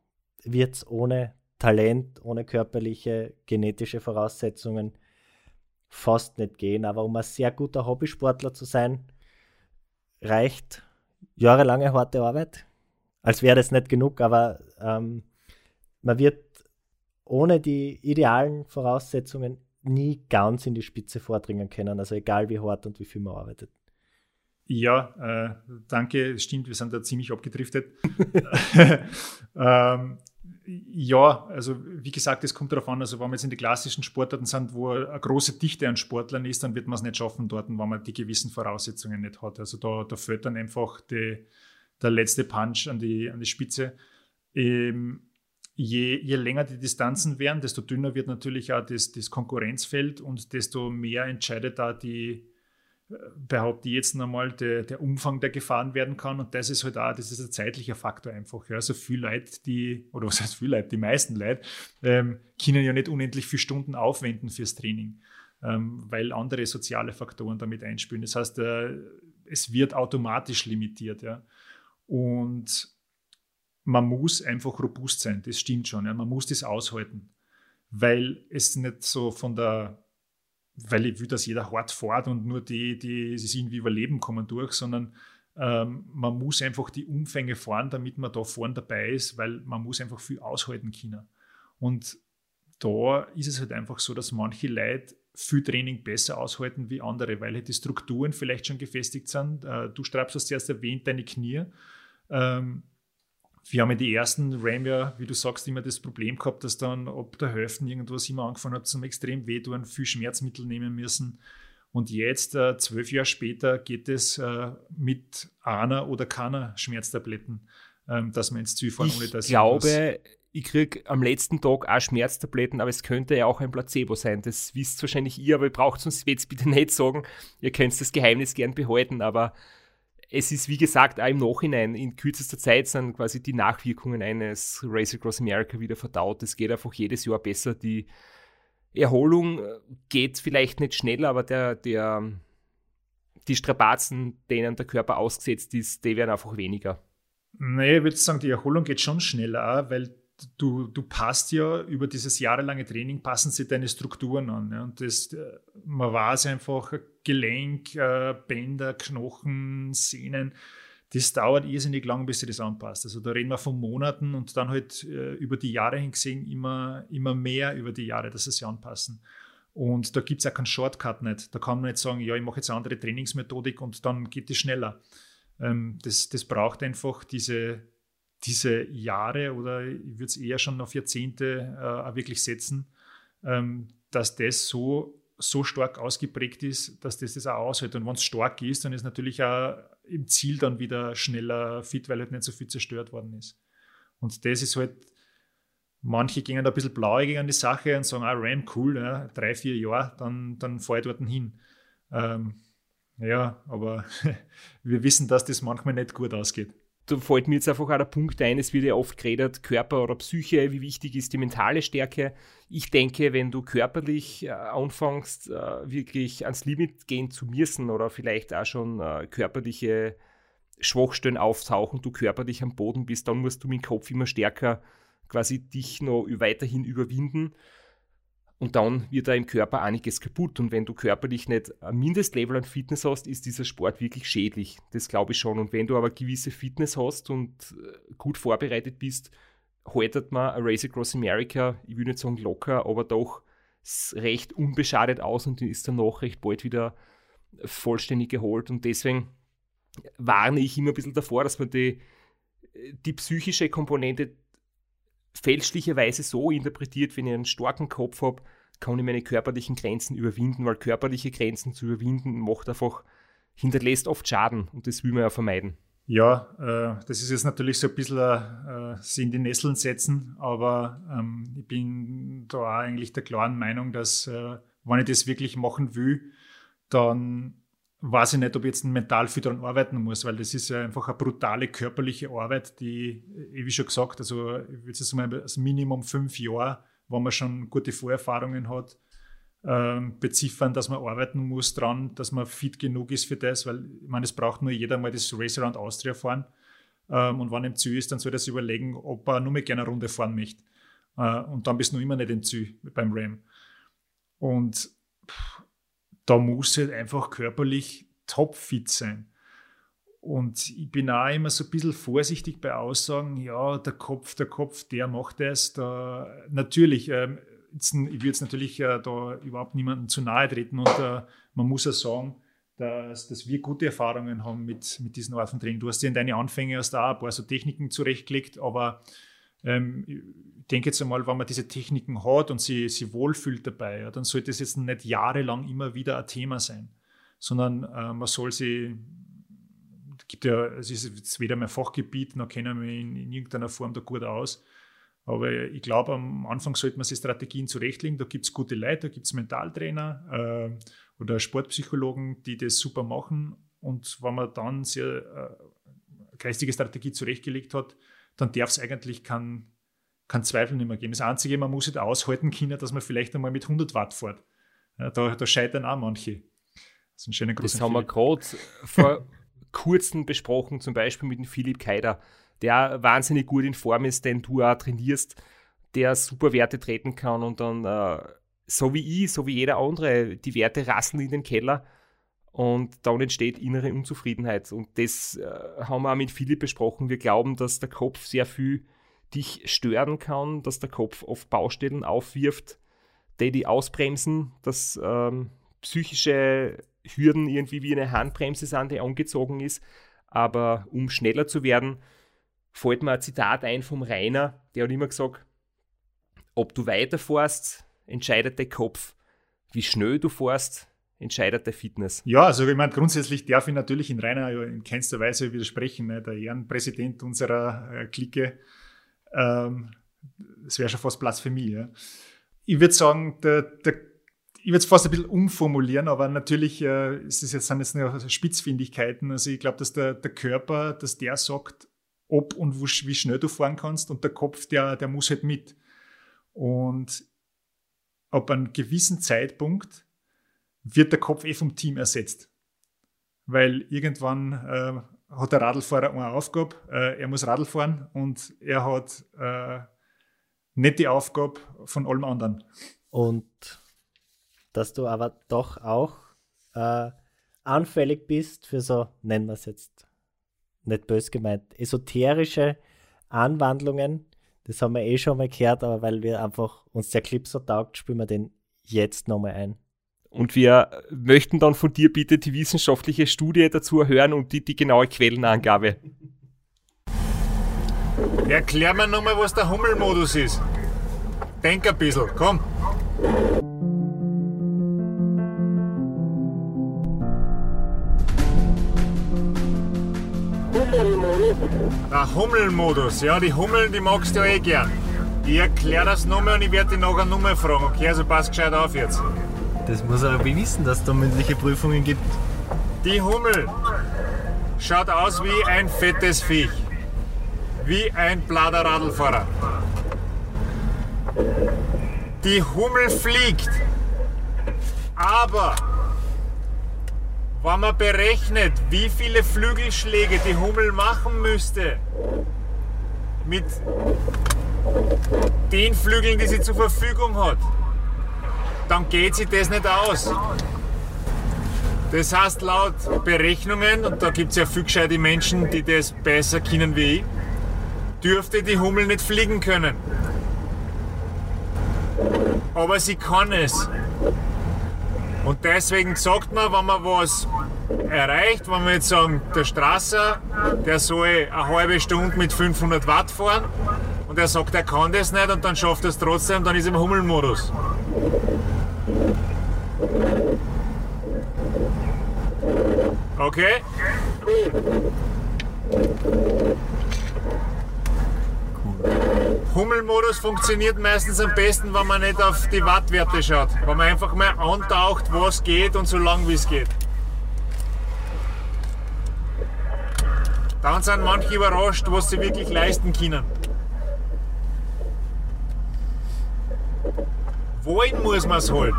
wird es ohne Talent, ohne körperliche, genetische Voraussetzungen fast nicht gehen. Aber um ein sehr guter Hobbysportler zu sein, reicht jahrelange harte Arbeit. Als wäre das nicht genug, aber ähm, man wird ohne die idealen Voraussetzungen nie ganz in die Spitze vordringen können. Also egal wie hart und wie viel man arbeitet. Ja, äh, danke, stimmt, wir sind da ziemlich abgedriftet. ähm, ja, also wie gesagt, es kommt darauf an, also wenn wir jetzt in die klassischen Sportarten sind, wo eine große Dichte an Sportlern ist, dann wird man es nicht schaffen dort, wenn man die gewissen Voraussetzungen nicht hat. Also da, da fällt dann einfach die, der letzte Punch an die, an die Spitze. Ähm, je, je länger die Distanzen werden, desto dünner wird natürlich auch das, das Konkurrenzfeld und desto mehr entscheidet da die, behaupte ich jetzt nochmal, der, der Umfang, der gefahren werden kann. Und das ist halt auch, das ist ein zeitlicher Faktor einfach. Ja. So viel Leute, die, oder was heißt viel Leute, die meisten Leute, ähm, können ja nicht unendlich viele Stunden aufwenden fürs Training, ähm, weil andere soziale Faktoren damit einspielen. Das heißt, äh, es wird automatisch limitiert. Ja. Und man muss einfach robust sein, das stimmt schon. Ja. Man muss das aushalten, weil es nicht so von der weil ich will, dass jeder hart fährt und nur die, die es irgendwie überleben, kommen durch, sondern ähm, man muss einfach die Umfänge fahren, damit man da vorne dabei ist, weil man muss einfach viel aushalten können. Und da ist es halt einfach so, dass manche Leute viel Training besser aushalten wie andere, weil halt die Strukturen vielleicht schon gefestigt sind. Äh, du Straps hast zuerst erwähnt, deine Knie. Ähm, wir haben ja die ersten Ram ja, wie du sagst, immer das Problem gehabt, dass dann ab der Hälfte irgendwas immer angefangen hat zum extrem wehtun, viel Schmerzmittel nehmen müssen. Und jetzt, äh, zwölf Jahre später, geht es äh, mit einer oder keiner Schmerztabletten, ähm, dass man ins Ziel fahren, ohne dass ich glaube, ich kriege am letzten Tag auch Schmerztabletten, aber es könnte ja auch ein Placebo sein. Das wisst wahrscheinlich ihr, aber ihr braucht es uns jetzt bitte nicht sagen. Ihr könnt das Geheimnis gern behalten, aber es ist, wie gesagt, auch im Nachhinein, in kürzester Zeit sind quasi die Nachwirkungen eines Race Across America wieder verdaut. Es geht einfach jedes Jahr besser. Die Erholung äh, geht vielleicht nicht schneller, aber der, der, die Strapazen, denen der Körper ausgesetzt ist, die werden einfach weniger. Nee, ich würde sagen, die Erholung geht schon schneller, weil du, du passt ja über dieses jahrelange Training, passen sich deine Strukturen an. Ja? Und das, äh, man weiß einfach, Gelenk, äh, Bänder, Knochen, Sehnen, das dauert irrsinnig lang, bis sich das anpasst. Also da reden wir von Monaten und dann halt äh, über die Jahre hingesehen immer, immer mehr über die Jahre, dass sie sich anpassen. Und da gibt es auch keinen Shortcut nicht. Da kann man nicht sagen, ja, ich mache jetzt eine andere Trainingsmethodik und dann geht es schneller. Ähm, das, das braucht einfach diese, diese Jahre oder ich würde es eher schon auf Jahrzehnte äh, wirklich setzen, ähm, dass das so, so stark ausgeprägt ist, dass das das auch aushält. Und wenn es stark ist, dann ist natürlich auch im Ziel dann wieder schneller fit, weil halt nicht so viel zerstört worden ist. Und das ist halt, manche gehen da ein bisschen blauäugig an die Sache und sagen, ah, Ram, cool, ja, drei, vier Jahre, dann, dann fahre ich dort hin. Ähm, ja, aber wir wissen, dass das manchmal nicht gut ausgeht da fällt mir jetzt einfach auch der Punkt ein, es wird ja oft geredet, Körper oder Psyche, wie wichtig ist die mentale Stärke. Ich denke, wenn du körperlich äh, anfängst, äh, wirklich ans Limit gehen zu müssen oder vielleicht auch schon äh, körperliche Schwachstellen auftauchen, du körperlich am Boden bist, dann musst du mit dem Kopf immer stärker quasi dich noch weiterhin überwinden. Und dann wird da im Körper einiges kaputt. Und wenn du körperlich nicht ein Mindestlevel an Fitness hast, ist dieser Sport wirklich schädlich. Das glaube ich schon. Und wenn du aber gewisse Fitness hast und äh, gut vorbereitet bist, haltet man ein Race Across America, ich will nicht sagen locker, aber doch recht unbeschadet aus und ist danach recht bald wieder vollständig geholt. Und deswegen warne ich immer ein bisschen davor, dass man die, die psychische Komponente fälschlicherweise so interpretiert, wenn ich einen starken Kopf habe, kann ich meine körperlichen Grenzen überwinden, weil körperliche Grenzen zu überwinden macht einfach, hinterlässt oft Schaden und das will man ja vermeiden. Ja, äh, das ist jetzt natürlich so ein bisschen äh, sie in die Nesseln setzen, aber ähm, ich bin da auch eigentlich der klaren Meinung, dass äh, wenn ich das wirklich machen will, dann weiß ich nicht, ob ich jetzt mental viel daran arbeiten muss, weil das ist ja einfach eine brutale körperliche Arbeit, die, eh, wie schon gesagt, also ich würde jetzt mal das Minimum fünf Jahre, wo man schon gute Vorerfahrungen hat, ähm, beziffern, dass man arbeiten muss dran, dass man fit genug ist für das, weil ich meine, es braucht nur jeder mal das Race Around Austria fahren ähm, und wenn im Ziel ist, dann soll er sich überlegen, ob er nur mehr gerne eine Runde fahren möchte. Äh, und dann bist du noch immer nicht im Ziel beim Ram. Und pff, da muss halt einfach körperlich topfit sein. Und ich bin auch immer so ein bisschen vorsichtig bei Aussagen, ja, der Kopf, der Kopf, der macht das. Da, natürlich, ähm, jetzt, ich will jetzt natürlich äh, da überhaupt niemandem zu nahe treten und äh, man muss ja sagen, dass, dass wir gute Erfahrungen haben mit, mit diesen Art von Training. Du hast dir in deine Anfänge erst auch ein paar so Techniken zurechtgelegt, aber ähm, ich denke jetzt einmal, wenn man diese Techniken hat und sie, sie wohlfühlt dabei, ja, dann sollte es jetzt nicht jahrelang immer wieder ein Thema sein, sondern äh, man soll sie, es gibt ja, es ist jetzt weder mein Fachgebiet, noch kennen wir in, in irgendeiner Form da gut aus, aber ich glaube, am Anfang sollte man sich Strategien zurechtlegen. Da gibt es gute Leute, da gibt es Mentaltrainer äh, oder Sportpsychologen, die das super machen. Und wenn man dann sehr äh, geistige Strategie zurechtgelegt hat, dann darf es eigentlich kein, kein Zweifel nicht mehr geben. Das Einzige, man muss halt aushalten können, dass man vielleicht einmal mit 100 Watt fährt. Ja, da, da scheitern auch manche. Das, ist ein schöner das haben wir gerade vor kurzem besprochen, zum Beispiel mit dem Philipp Keider, der wahnsinnig gut in Form ist, den du auch trainierst, der super Werte treten kann und dann, äh, so wie ich, so wie jeder andere, die Werte rasseln in den Keller und dann entsteht innere Unzufriedenheit. Und das äh, haben wir auch mit Philipp besprochen. Wir glauben, dass der Kopf sehr viel dich stören kann, dass der Kopf oft Baustellen aufwirft, die die ausbremsen, dass ähm, psychische Hürden irgendwie wie eine Handbremse sind, die angezogen ist. Aber um schneller zu werden, fällt mir ein Zitat ein vom Rainer, der hat immer gesagt, ob du weiterfährst, entscheidet der Kopf. Wie schnell du fährst, entscheidet der Fitness. Ja, also ich meine, grundsätzlich darf ich natürlich in Rainer in keinster Weise widersprechen. Ne? Der Ehrenpräsident unserer äh, Clique, ähm, das wäre schon fast Platz für mich. Ja? Ich würde sagen, der, der, ich würde es fast ein bisschen umformulieren, aber natürlich äh, es ist jetzt, sind jetzt nur Spitzfindigkeiten. Also ich glaube, dass der, der Körper, dass der sagt, ob und wie schnell du fahren kannst und der Kopf, der, der muss halt mit. Und ab einem gewissen Zeitpunkt wird der Kopf eh vom Team ersetzt. Weil irgendwann äh, hat der Radlfahrer eine Aufgabe, äh, er muss Radl fahren und er hat äh, nicht die Aufgabe von allem anderen. Und dass du aber doch auch äh, anfällig bist für so, nennen wir es jetzt nicht bös gemeint, esoterische Anwandlungen. Das haben wir eh schon mal gehört, aber weil wir einfach uns der Clip so taugt, spielen wir den jetzt nochmal ein. Und wir möchten dann von dir bitte die wissenschaftliche Studie dazu hören und die, die genaue Quellenangabe. Erklär mir nochmal, was der Hummelmodus ist. Denk ein bisschen, komm. Der Hummelmodus, ja, die Hummeln, die magst du ja eh gern. Ich erkläre das nochmal und ich werde dich nachher nochmal fragen, okay? Also pass gescheit auf jetzt. Das muss er aber wissen, dass es da mündliche Prüfungen gibt. Die Hummel schaut aus wie ein fettes Viech. Wie ein blader Radlfahrer. Die Hummel fliegt. Aber wenn man berechnet, wie viele Flügelschläge die Hummel machen müsste, mit den Flügeln, die sie zur Verfügung hat, dann geht sich das nicht aus. Das heißt, laut Berechnungen, und da gibt es ja viel gescheite Menschen, die das besser kennen wie ich, dürfte die Hummel nicht fliegen können. Aber sie kann es. Und deswegen sagt man, wenn man was erreicht, wenn wir jetzt sagen, der Strasser, der soll eine halbe Stunde mit 500 Watt fahren und er sagt, er kann das nicht und dann schafft er es trotzdem, dann ist er im Hummelmodus. Okay? Hummelmodus funktioniert meistens am besten, wenn man nicht auf die Wattwerte schaut. Wenn man einfach mal antaucht, was geht und so lang wie es geht. Dann sind manche überrascht, was sie wirklich leisten können. Wollen muss man es halt.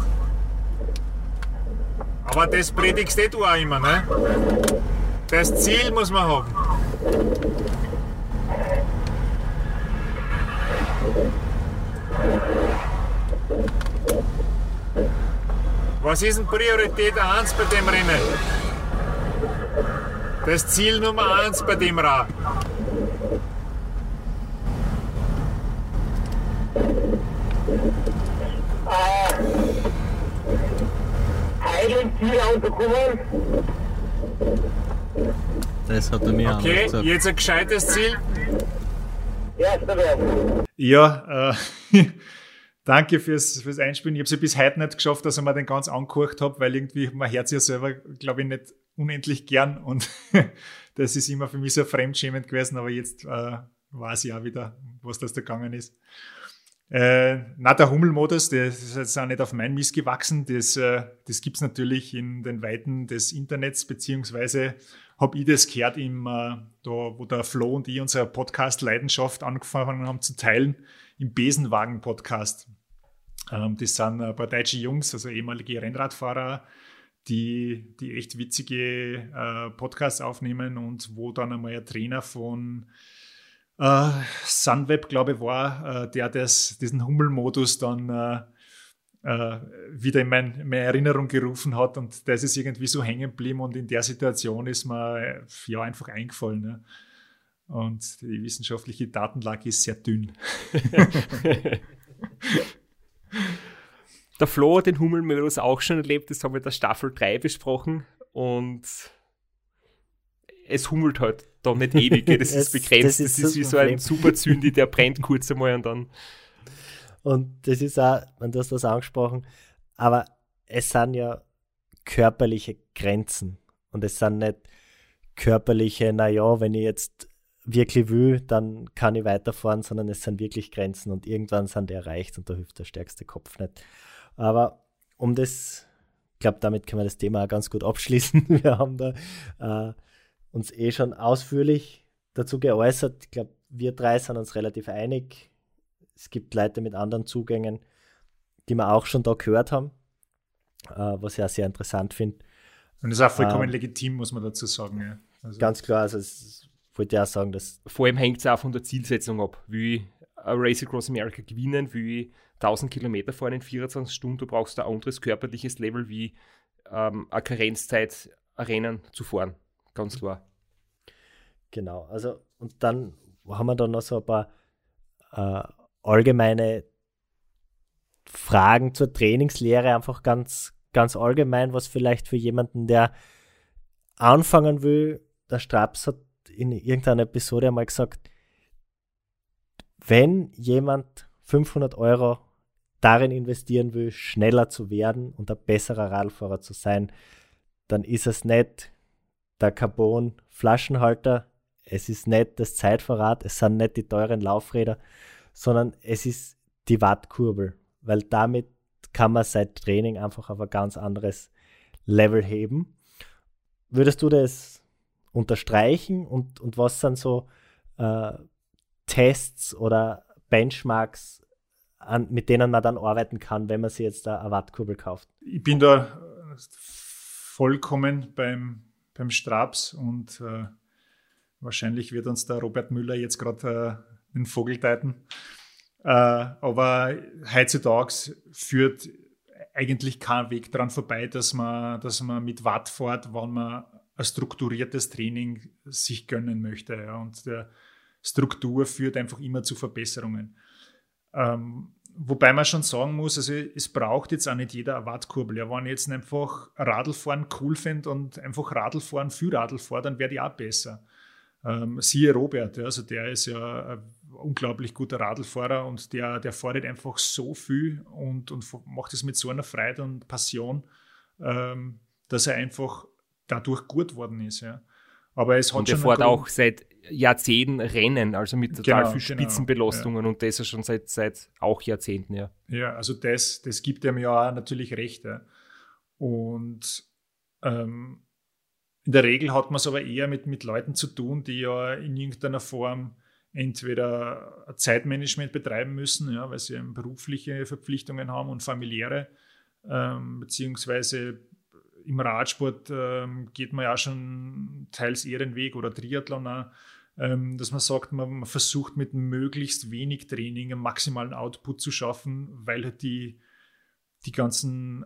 Aber das predigst eh du auch immer, ne? Das Ziel muss man haben. Was ist denn Priorität 1 bei dem Rennen? Das Ziel Nummer 1 bei dem Rad. Das hat er mir Okay, jetzt ein gescheites Ziel. Erste Werbung. Ja, äh, danke fürs, fürs Einspielen. Ich habe es ja bis heute nicht geschafft, dass ich mir den ganz angekocht habe, weil irgendwie man hört ja selber, glaube ich, nicht unendlich gern und das ist immer für mich so fremdschämend gewesen, aber jetzt äh, weiß ich auch wieder, was das da gegangen ist. Äh, na, der Hummelmodus, der ist jetzt auch nicht auf mein Mist gewachsen. Das, äh, das gibt es natürlich in den Weiten des Internets, beziehungsweise habe ich das gehört, im, äh, da, wo der Flo und ich unsere Podcast-Leidenschaft angefangen haben zu teilen, im Besenwagen-Podcast. Ähm, das sind ein paar deutsche Jungs, also ehemalige Rennradfahrer, die, die echt witzige äh, Podcasts aufnehmen und wo dann einmal ein Trainer von äh, Sunweb, glaube ich, war, äh, der das, diesen Hummelmodus dann äh, wieder in, mein, meine Erinnerung gerufen hat und das ist irgendwie so hängen geblieben und in der Situation ist mir ja einfach eingefallen. Ne? Und die wissenschaftliche Datenlage ist sehr dünn. der Flo hat den Hummelmodus auch schon erlebt, das haben wir in der Staffel 3 besprochen und es hummelt halt da nicht ewig, das ist begrenzt, das ist, das ist wie so ein Superzündi, der brennt kurz einmal und dann. Und das ist auch, du hast das angesprochen, aber es sind ja körperliche Grenzen und es sind nicht körperliche, naja, wenn ich jetzt wirklich will, dann kann ich weiterfahren, sondern es sind wirklich Grenzen und irgendwann sind die erreicht und da hilft der stärkste Kopf nicht. Aber um das, ich glaube, damit können wir das Thema auch ganz gut abschließen. Wir haben da äh, uns eh schon ausführlich dazu geäußert. Ich glaube, wir drei sind uns relativ einig. Es gibt Leute mit anderen Zugängen, die wir auch schon da gehört haben, äh, was ich auch sehr interessant finde. Und das ist auch vollkommen ähm, legitim, muss man dazu sagen. Ja. Also. Ganz klar, also es wollte ich auch sagen, dass. Vor allem hängt es auch von der Zielsetzung ab. Wie ein Race Across America gewinnen, wie 1000 Kilometer fahren in 24 Stunden, du brauchst ein anderes körperliches Level wie ähm, eine Karenzzeit, Rennen zu fahren ganz klar. Genau, also und dann haben wir da noch so ein paar äh, allgemeine Fragen zur Trainingslehre, einfach ganz, ganz allgemein, was vielleicht für jemanden, der anfangen will, der Straps hat in irgendeiner Episode einmal gesagt, wenn jemand 500 Euro darin investieren will, schneller zu werden und ein besserer Radfahrer zu sein, dann ist es nicht der Carbon-Flaschenhalter. Es ist nicht das Zeitverrat, es sind nicht die teuren Laufräder, sondern es ist die Wattkurbel, weil damit kann man sein Training einfach auf ein ganz anderes Level heben. Würdest du das unterstreichen und, und was sind so äh, Tests oder Benchmarks, an, mit denen man dann arbeiten kann, wenn man sich jetzt eine Wattkurbel kauft? Ich bin da vollkommen beim, beim Straps und äh, wahrscheinlich wird uns der Robert Müller jetzt gerade äh, den Vogel deuten. Äh, aber heutzutage führt eigentlich kein Weg daran vorbei, dass man, dass man mit Watt fährt, wenn man ein strukturiertes Training sich gönnen möchte. Ja. Und der Struktur führt einfach immer zu Verbesserungen. Ähm, Wobei man schon sagen muss, also es braucht jetzt auch nicht jeder eine Wattkurbel. Ja, wenn ich jetzt einfach Radlfahren cool finde und einfach Radlfahren für Radlfahren, dann werde ich auch besser. Ähm, siehe Robert, ja, also der ist ja ein unglaublich guter Radlfahrer und der, der fährt einfach so viel und, und macht es mit so einer Freude und Passion, ähm, dass er einfach dadurch gut worden ist. Ja. Aber es hat und er fährt auch seit Jahrzehnten Rennen, also mit total genau, viel genau, Spitzenbelastungen genau, ja. und das ja schon seit, seit auch Jahrzehnten, ja. Ja, also das, das gibt ihm ja natürlich recht. Ja. Und ähm, in der Regel hat man es aber eher mit, mit Leuten zu tun, die ja in irgendeiner Form entweder Zeitmanagement betreiben müssen, ja, weil sie berufliche Verpflichtungen haben und familiäre, ähm, beziehungsweise im Radsport ähm, geht man ja schon teils eher den Weg oder Triathlon auch, ähm, dass man sagt, man, man, versucht mit möglichst wenig Training einen maximalen Output zu schaffen, weil halt die, die ganzen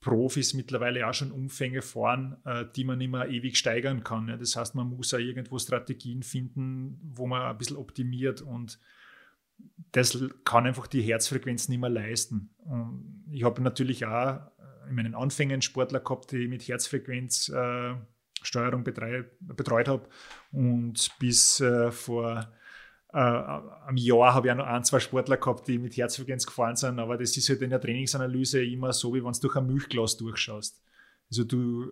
Profis mittlerweile auch schon Umfänge fahren, äh, die man immer ewig steigern kann. Ja. Das heißt, man muss auch irgendwo Strategien finden, wo man ein bisschen optimiert und das kann einfach die Herzfrequenz nicht mehr leisten. Und ich habe natürlich auch in meinen Anfängen Sportler gehabt, die ich mit Herzfrequenzsteuerung äh, betreut habe. Und bis äh, vor äh, am Jahr habe ich auch noch ein, zwei Sportler gehabt, die mit Herzfrequenz gefahren sind, aber das ist halt in der Trainingsanalyse immer so, wie wenn du durch ein Milchglas durchschaust. Also du,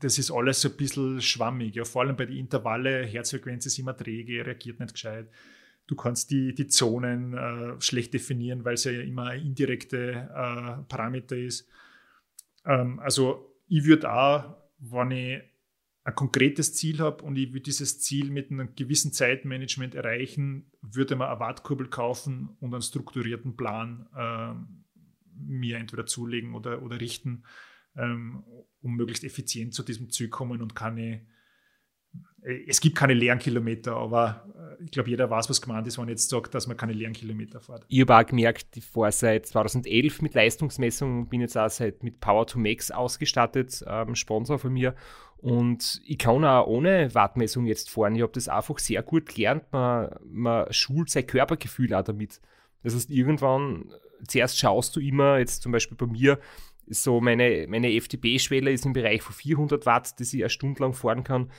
das ist alles so ein bisschen schwammig. Ja, vor allem bei den Intervalle, Herzfrequenz ist immer träge, reagiert nicht gescheit. Du kannst die, die Zonen äh, schlecht definieren, weil es ja immer indirekte äh, Parameter ist. Ähm, also ich würde auch, wenn ich ein konkretes Ziel habe und ich würde dieses Ziel mit einem gewissen Zeitmanagement erreichen, würde man eine Wartkurbel kaufen und einen strukturierten Plan äh, mir entweder zulegen oder, oder richten, ähm, um möglichst effizient zu diesem Ziel kommen und keine es gibt keine leeren Kilometer, aber äh, ich glaube, jeder weiß, was gemeint ist, wenn man jetzt sagt, dass man keine leeren Kilometer fährt. Ich habe auch gemerkt, ich fahre seit 2011 mit Leistungsmessung, bin jetzt auch seit mit Power to Max ausgestattet, ähm, Sponsor von mir. Und ich kann auch ohne Wattmessung jetzt fahren. Ich habe das einfach sehr gut gelernt. Man, man schult sein Körpergefühl auch damit. Das heißt, irgendwann, zuerst schaust du immer, jetzt zum Beispiel bei mir, so meine, meine FTP-Schwelle ist im Bereich von 400 Watt, dass ich eine Stunde lang fahren kann.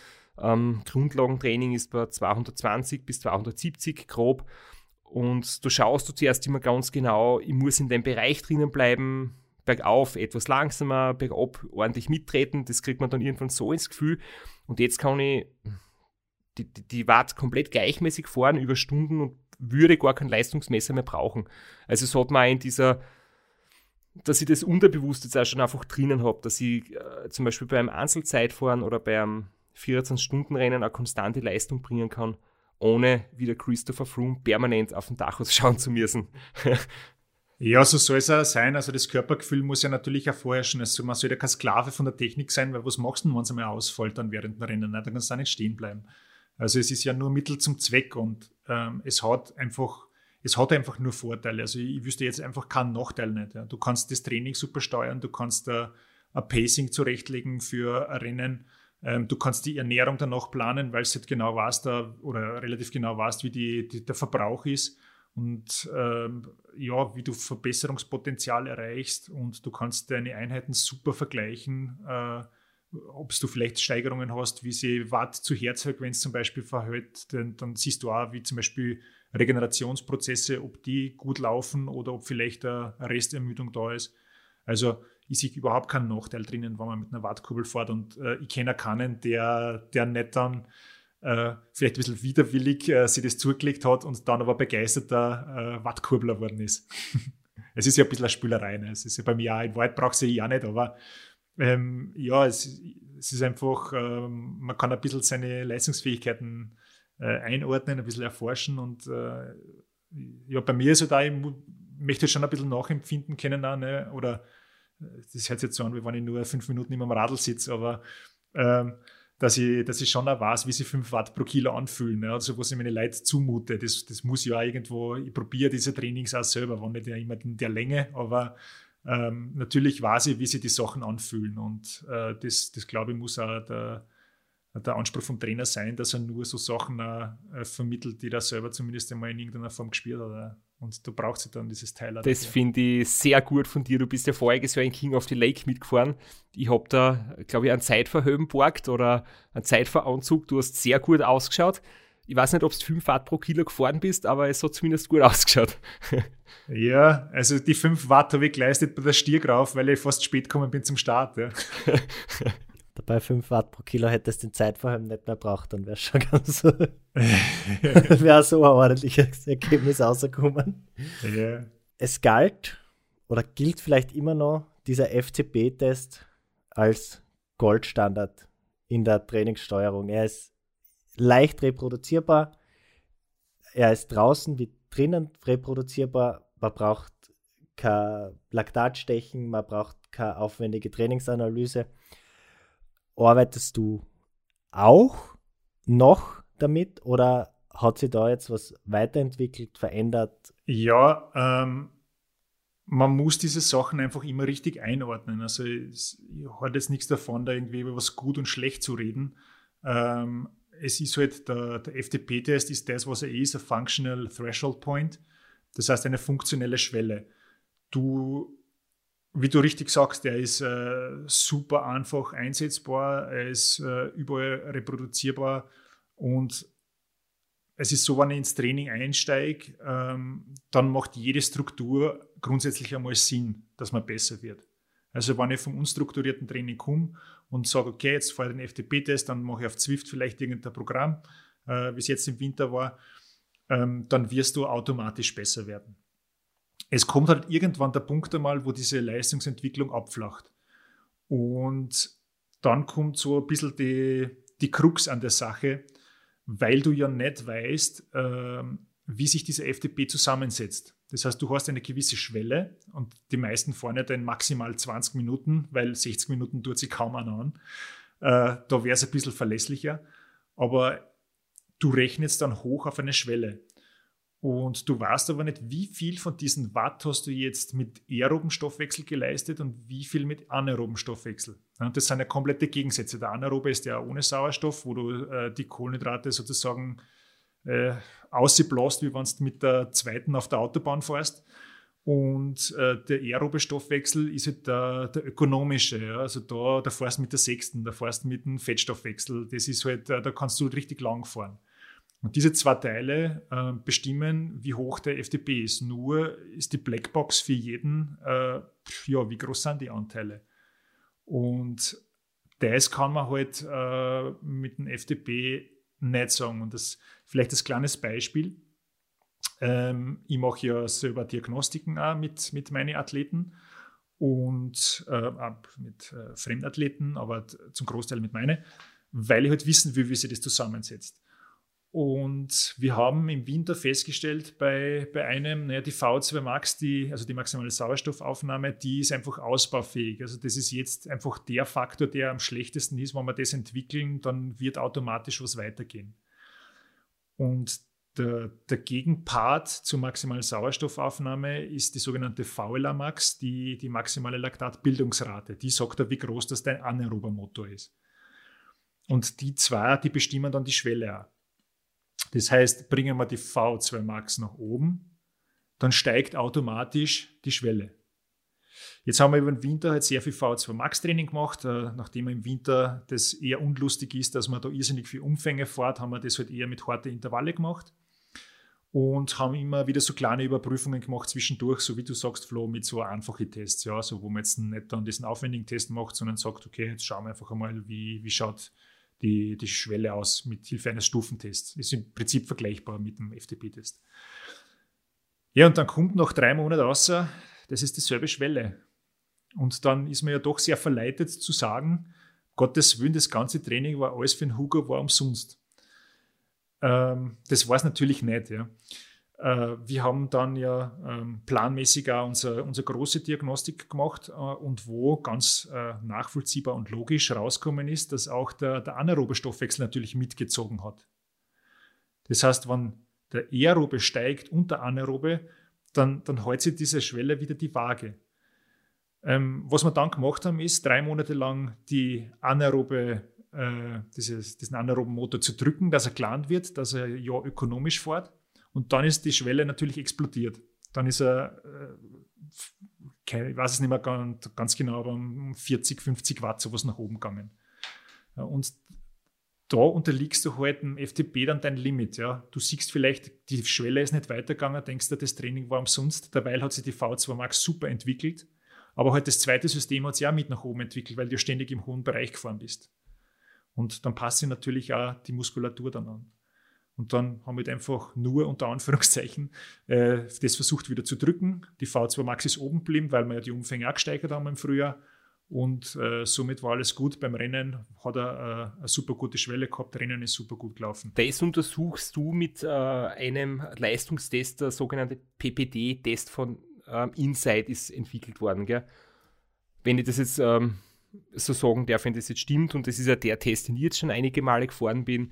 Ähm, Grundlagentraining ist bei 220 bis 270 grob. Und du schaust du zuerst immer ganz genau, ich muss in dem Bereich drinnen bleiben, bergauf etwas langsamer, bergab ordentlich mittreten. Das kriegt man dann irgendwann so ins Gefühl. Und jetzt kann ich die, die, die Watt komplett gleichmäßig fahren über Stunden und würde gar kein Leistungsmesser mehr brauchen. Also es hat man in dieser, dass ich das unterbewusst jetzt auch schon einfach drinnen habe, dass ich äh, zum Beispiel beim Einzelzeitfahren oder beim 24-Stunden-Rennen eine konstante Leistung bringen kann, ohne wie der Christopher Froome permanent auf den Dach schauen zu müssen. Ja, so soll es auch sein. Also das Körpergefühl muss ja natürlich auch vorherrschen. Also man soll ja kein Sklave von der Technik sein, weil was machst du, wenn es einmal ausfällt dann während dem Rennen? Da kannst du auch nicht stehen bleiben. Also es ist ja nur Mittel zum Zweck und ähm, es hat einfach, es hat einfach nur Vorteile. Also ich wüsste jetzt einfach keinen Nachteil nicht. Ja. Du kannst das Training super steuern, du kannst äh, ein Pacing zurechtlegen für ein Rennen. Ähm, du kannst die Ernährung dann auch planen, weil es halt genau weißt, da, oder relativ genau weißt, wie die, die, der Verbrauch ist. Und ähm, ja, wie du Verbesserungspotenzial erreichst. Und du kannst deine Einheiten super vergleichen, äh, ob du vielleicht Steigerungen hast, wie sie Watt zu Herzfrequenz zum Beispiel verhält, denn dann siehst du auch, wie zum Beispiel Regenerationsprozesse, ob die gut laufen oder ob vielleicht eine Restermüdung da ist. Also ich sehe überhaupt keinen Nachteil drinnen, wenn man mit einer Wattkurbel fährt und äh, ich kenne keinen, der, der nicht dann äh, vielleicht ein bisschen widerwillig äh, sich das zugelegt hat und dann aber begeisterter äh, Wattkurbler geworden ist. es ist ja ein bisschen eine Spülerei. Ne? Es ist ja bei mir auch, in Wahrheit braucht sie ja nicht, aber ähm, ja, es, es, ist einfach, ähm, man kann ein bisschen seine Leistungsfähigkeiten äh, einordnen, ein bisschen erforschen und äh, ja, bei mir ist halt auch, ich möchte schon ein bisschen nachempfinden können auch, ne? oder das hört sich jetzt so an, wie wenn ich nur fünf Minuten immer am Radl sitze, aber ähm, dass ich, dass ich schon auch weiß, wie sich 5 Watt pro Kilo anfühlen. Ne? Also was ich meine Leute zumute. Das, das muss ja auch irgendwo, ich probiere diese Trainings auch selber, wenn nicht immer in der Länge, aber ähm, natürlich weiß ich, wie sich die Sachen anfühlen. Und äh, das, das glaube ich, muss auch der, der Anspruch vom Trainer sein, dass er nur so Sachen äh, vermittelt, die er selber zumindest einmal in irgendeiner Form gespielt hat. Und du brauchst ja dann dieses Teil. Das finde ich sehr gut von dir. Du bist ja voriges Jahr in King of the Lake mitgefahren. Ich habe da, glaube ich, einen Zeitverhöben borgt oder einen Zeitveranzug. Du hast sehr gut ausgeschaut. Ich weiß nicht, ob du 5 Watt pro Kilo gefahren bist, aber es hat zumindest gut ausgeschaut. ja, also die 5 Watt habe ich geleistet bei der Stiergrauf, weil ich fast spät gekommen bin zum Start. Ja. Dabei 5 Watt pro Kilo hättest du den Zeitvorheim nicht mehr braucht, dann wäre es schon ganz so. wäre so ein ordentliches Ergebnis rausgekommen. Ja. Es galt oder gilt vielleicht immer noch dieser FCP-Test als Goldstandard in der Trainingssteuerung. Er ist leicht reproduzierbar. Er ist draußen wie drinnen reproduzierbar. Man braucht kein Laktatstechen, man braucht keine aufwendige Trainingsanalyse arbeitest du auch noch damit oder hat sich da jetzt was weiterentwickelt, verändert? Ja, ähm, man muss diese Sachen einfach immer richtig einordnen. Also ich halte jetzt nichts davon, da irgendwie über was gut und schlecht zu reden. Ähm, es ist halt, der, der FTP-Test ist das, was er ist, ein Functional Threshold Point. Das heißt eine funktionelle Schwelle. Du wie du richtig sagst, der ist äh, super einfach einsetzbar, er ist äh, überall reproduzierbar und es ist so, wenn ich ins Training einsteige, ähm, dann macht jede Struktur grundsätzlich einmal Sinn, dass man besser wird. Also wenn ich vom unstrukturierten Training komme und sage, okay, jetzt fahre ich den FTP-Test, dann mache ich auf Zwift vielleicht irgendein Programm, äh, wie es jetzt im Winter war, ähm, dann wirst du automatisch besser werden. Es kommt halt irgendwann der Punkt einmal, wo diese Leistungsentwicklung abflacht. Und dann kommt so ein bisschen die, die Krux an der Sache, weil du ja nicht weißt, äh, wie sich diese FDP zusammensetzt. Das heißt, du hast eine gewisse Schwelle und die meisten fahren ja dann maximal 20 Minuten, weil 60 Minuten tut sich kaum einer an. Äh, da wäre es ein bisschen verlässlicher. Aber du rechnest dann hoch auf eine Schwelle. Und du weißt aber nicht, wie viel von diesen Watt hast du jetzt mit aeroben Stoffwechsel geleistet und wie viel mit anaeroben Stoffwechsel. Und das sind ja komplette Gegensätze. Der anaerobe ist ja ohne Sauerstoff, wo du äh, die Kohlenhydrate sozusagen äh, ausbläst, wie wenn du mit der zweiten auf der Autobahn fährst. Und äh, der aerobe Stoffwechsel ist halt der, der ökonomische. Ja? Also da, da fährst du mit der sechsten, da fährst du mit dem Fettstoffwechsel. Das ist halt, äh, da kannst du richtig lang fahren. Und diese zwei Teile äh, bestimmen, wie hoch der FDP ist. Nur ist die Blackbox für jeden, äh, ja, wie groß sind die Anteile. Und das kann man halt äh, mit dem FDP nicht sagen. Und das vielleicht als kleines Beispiel. Ähm, ich mache ja selber Diagnostiken auch mit, mit meinen Athleten und äh, mit äh, Fremdathleten, aber zum Großteil mit meinen, weil ich halt wissen will, wie sich das zusammensetzt. Und wir haben im Winter festgestellt, bei, bei einem, naja, die V2 Max, die, also die maximale Sauerstoffaufnahme, die ist einfach ausbaufähig. Also das ist jetzt einfach der Faktor, der am schlechtesten ist. Wenn wir das entwickeln, dann wird automatisch was weitergehen. Und der, der Gegenpart zur maximalen Sauerstoffaufnahme ist die sogenannte VLA-Max, die, die maximale Laktatbildungsrate. Die sagt da, wie groß das dein anaerober Motor ist. Und die zwei, die bestimmen dann die Schwelle auch. Das heißt, bringen wir die V2 Max nach oben, dann steigt automatisch die Schwelle. Jetzt haben wir über den Winter halt sehr viel V2 Max Training gemacht. Äh, nachdem im Winter das eher unlustig ist, dass man da irrsinnig viel Umfänge fährt, haben wir das halt eher mit harten Intervalle gemacht und haben immer wieder so kleine Überprüfungen gemacht zwischendurch, so wie du sagst, Flo, mit so einfachen Tests, ja, so wo man jetzt nicht dann diesen aufwendigen Test macht, sondern sagt, okay, jetzt schauen wir einfach einmal, wie, wie schaut die, die Schwelle aus mit Hilfe eines Stufentests. Ist im Prinzip vergleichbar mit dem FTP-Test. Ja, und dann kommt nach drei Monaten raus, das ist dieselbe Schwelle. Und dann ist man ja doch sehr verleitet zu sagen, Gottes Willen, das ganze Training war alles für den Hugo, war umsonst. Ähm, das war es natürlich nicht. Ja. Äh, wir haben dann ja ähm, planmäßig auch unsere, unsere große Diagnostik gemacht äh, und wo ganz äh, nachvollziehbar und logisch rausgekommen ist, dass auch der, der anaerobe Stoffwechsel natürlich mitgezogen hat. Das heißt, wenn der aerobe steigt und der anaerobe, dann, dann hält sich diese Schwelle wieder die Waage. Ähm, was wir dann gemacht haben, ist drei Monate lang die anaerobe, äh, dieses, diesen anaeroben Motor zu drücken, dass er geplant wird, dass er ja ökonomisch fährt. Und dann ist die Schwelle natürlich explodiert. Dann ist er, äh, ich weiß es nicht mehr ganz, ganz genau, aber um 40, 50 Watt sowas nach oben gegangen. Ja, und da unterliegst du halt im FTP dann dein Limit. Ja. Du siehst vielleicht, die Schwelle ist nicht weitergegangen, denkst du, das Training war umsonst. Dabei hat sich die V2 Max super entwickelt. Aber halt das zweite System hat sich auch mit nach oben entwickelt, weil du ständig im hohen Bereich gefahren bist. Und dann passt sich natürlich auch die Muskulatur dann an. Und dann haben wir halt einfach nur unter Anführungszeichen äh, das versucht wieder zu drücken. Die V2 Max ist oben geblieben, weil wir ja die Umfänge auch gesteigert haben im Frühjahr. Und äh, somit war alles gut. Beim Rennen hat er äh, eine super gute Schwelle gehabt. Rennen ist super gut gelaufen. Das untersuchst du mit äh, einem Leistungstest, der sogenannte PPD-Test von ähm, Insight ist entwickelt worden. Gell? Wenn ich das jetzt ähm, so sagen darf, wenn das jetzt stimmt, und das ist ja der Test, den ich jetzt schon einige Male gefahren bin,